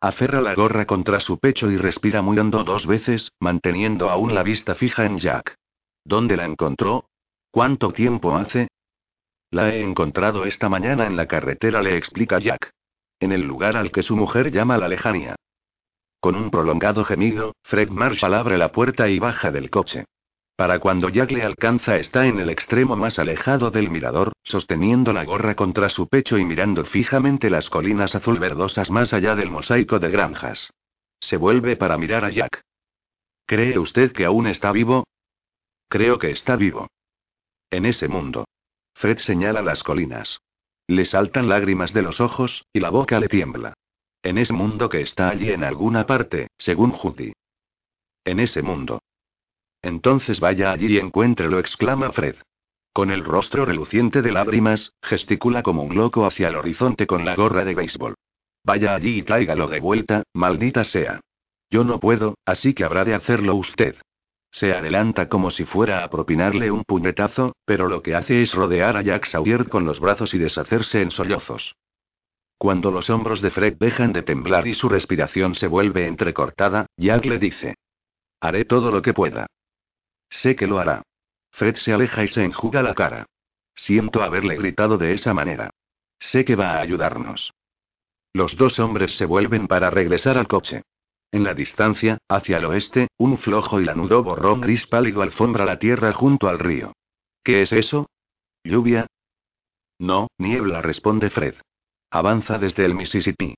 Aferra la gorra contra su pecho y respira muy hondo dos veces, manteniendo aún la vista fija en Jack. ¿Dónde la encontró? ¿Cuánto tiempo hace? La he encontrado esta mañana en la carretera, le explica Jack. En el lugar al que su mujer llama la lejanía. Con un prolongado gemido, Fred Marshall abre la puerta y baja del coche. Para cuando Jack le alcanza está en el extremo más alejado del mirador, sosteniendo la gorra contra su pecho y mirando fijamente las colinas azul verdosas más allá del mosaico de granjas. Se vuelve para mirar a Jack. ¿Cree usted que aún está vivo? Creo que está vivo. En ese mundo. Fred señala las colinas. Le saltan lágrimas de los ojos, y la boca le tiembla. En ese mundo que está allí en alguna parte, según Judy. En ese mundo. Entonces vaya allí y encuéntrelo, exclama Fred. Con el rostro reluciente de lágrimas, gesticula como un loco hacia el horizonte con la gorra de béisbol. Vaya allí y tráigalo de vuelta, maldita sea. Yo no puedo, así que habrá de hacerlo usted. Se adelanta como si fuera a propinarle un puñetazo, pero lo que hace es rodear a Jack Sawyer con los brazos y deshacerse en sollozos. Cuando los hombros de Fred dejan de temblar y su respiración se vuelve entrecortada, Jack le dice: Haré todo lo que pueda. Sé que lo hará. Fred se aleja y se enjuga la cara. Siento haberle gritado de esa manera. Sé que va a ayudarnos. Los dos hombres se vuelven para regresar al coche. En la distancia, hacia el oeste, un flojo y lanudo borrón gris pálido alfombra la tierra junto al río. ¿Qué es eso? ¿Lluvia? No, niebla, responde Fred. Avanza desde el Mississippi.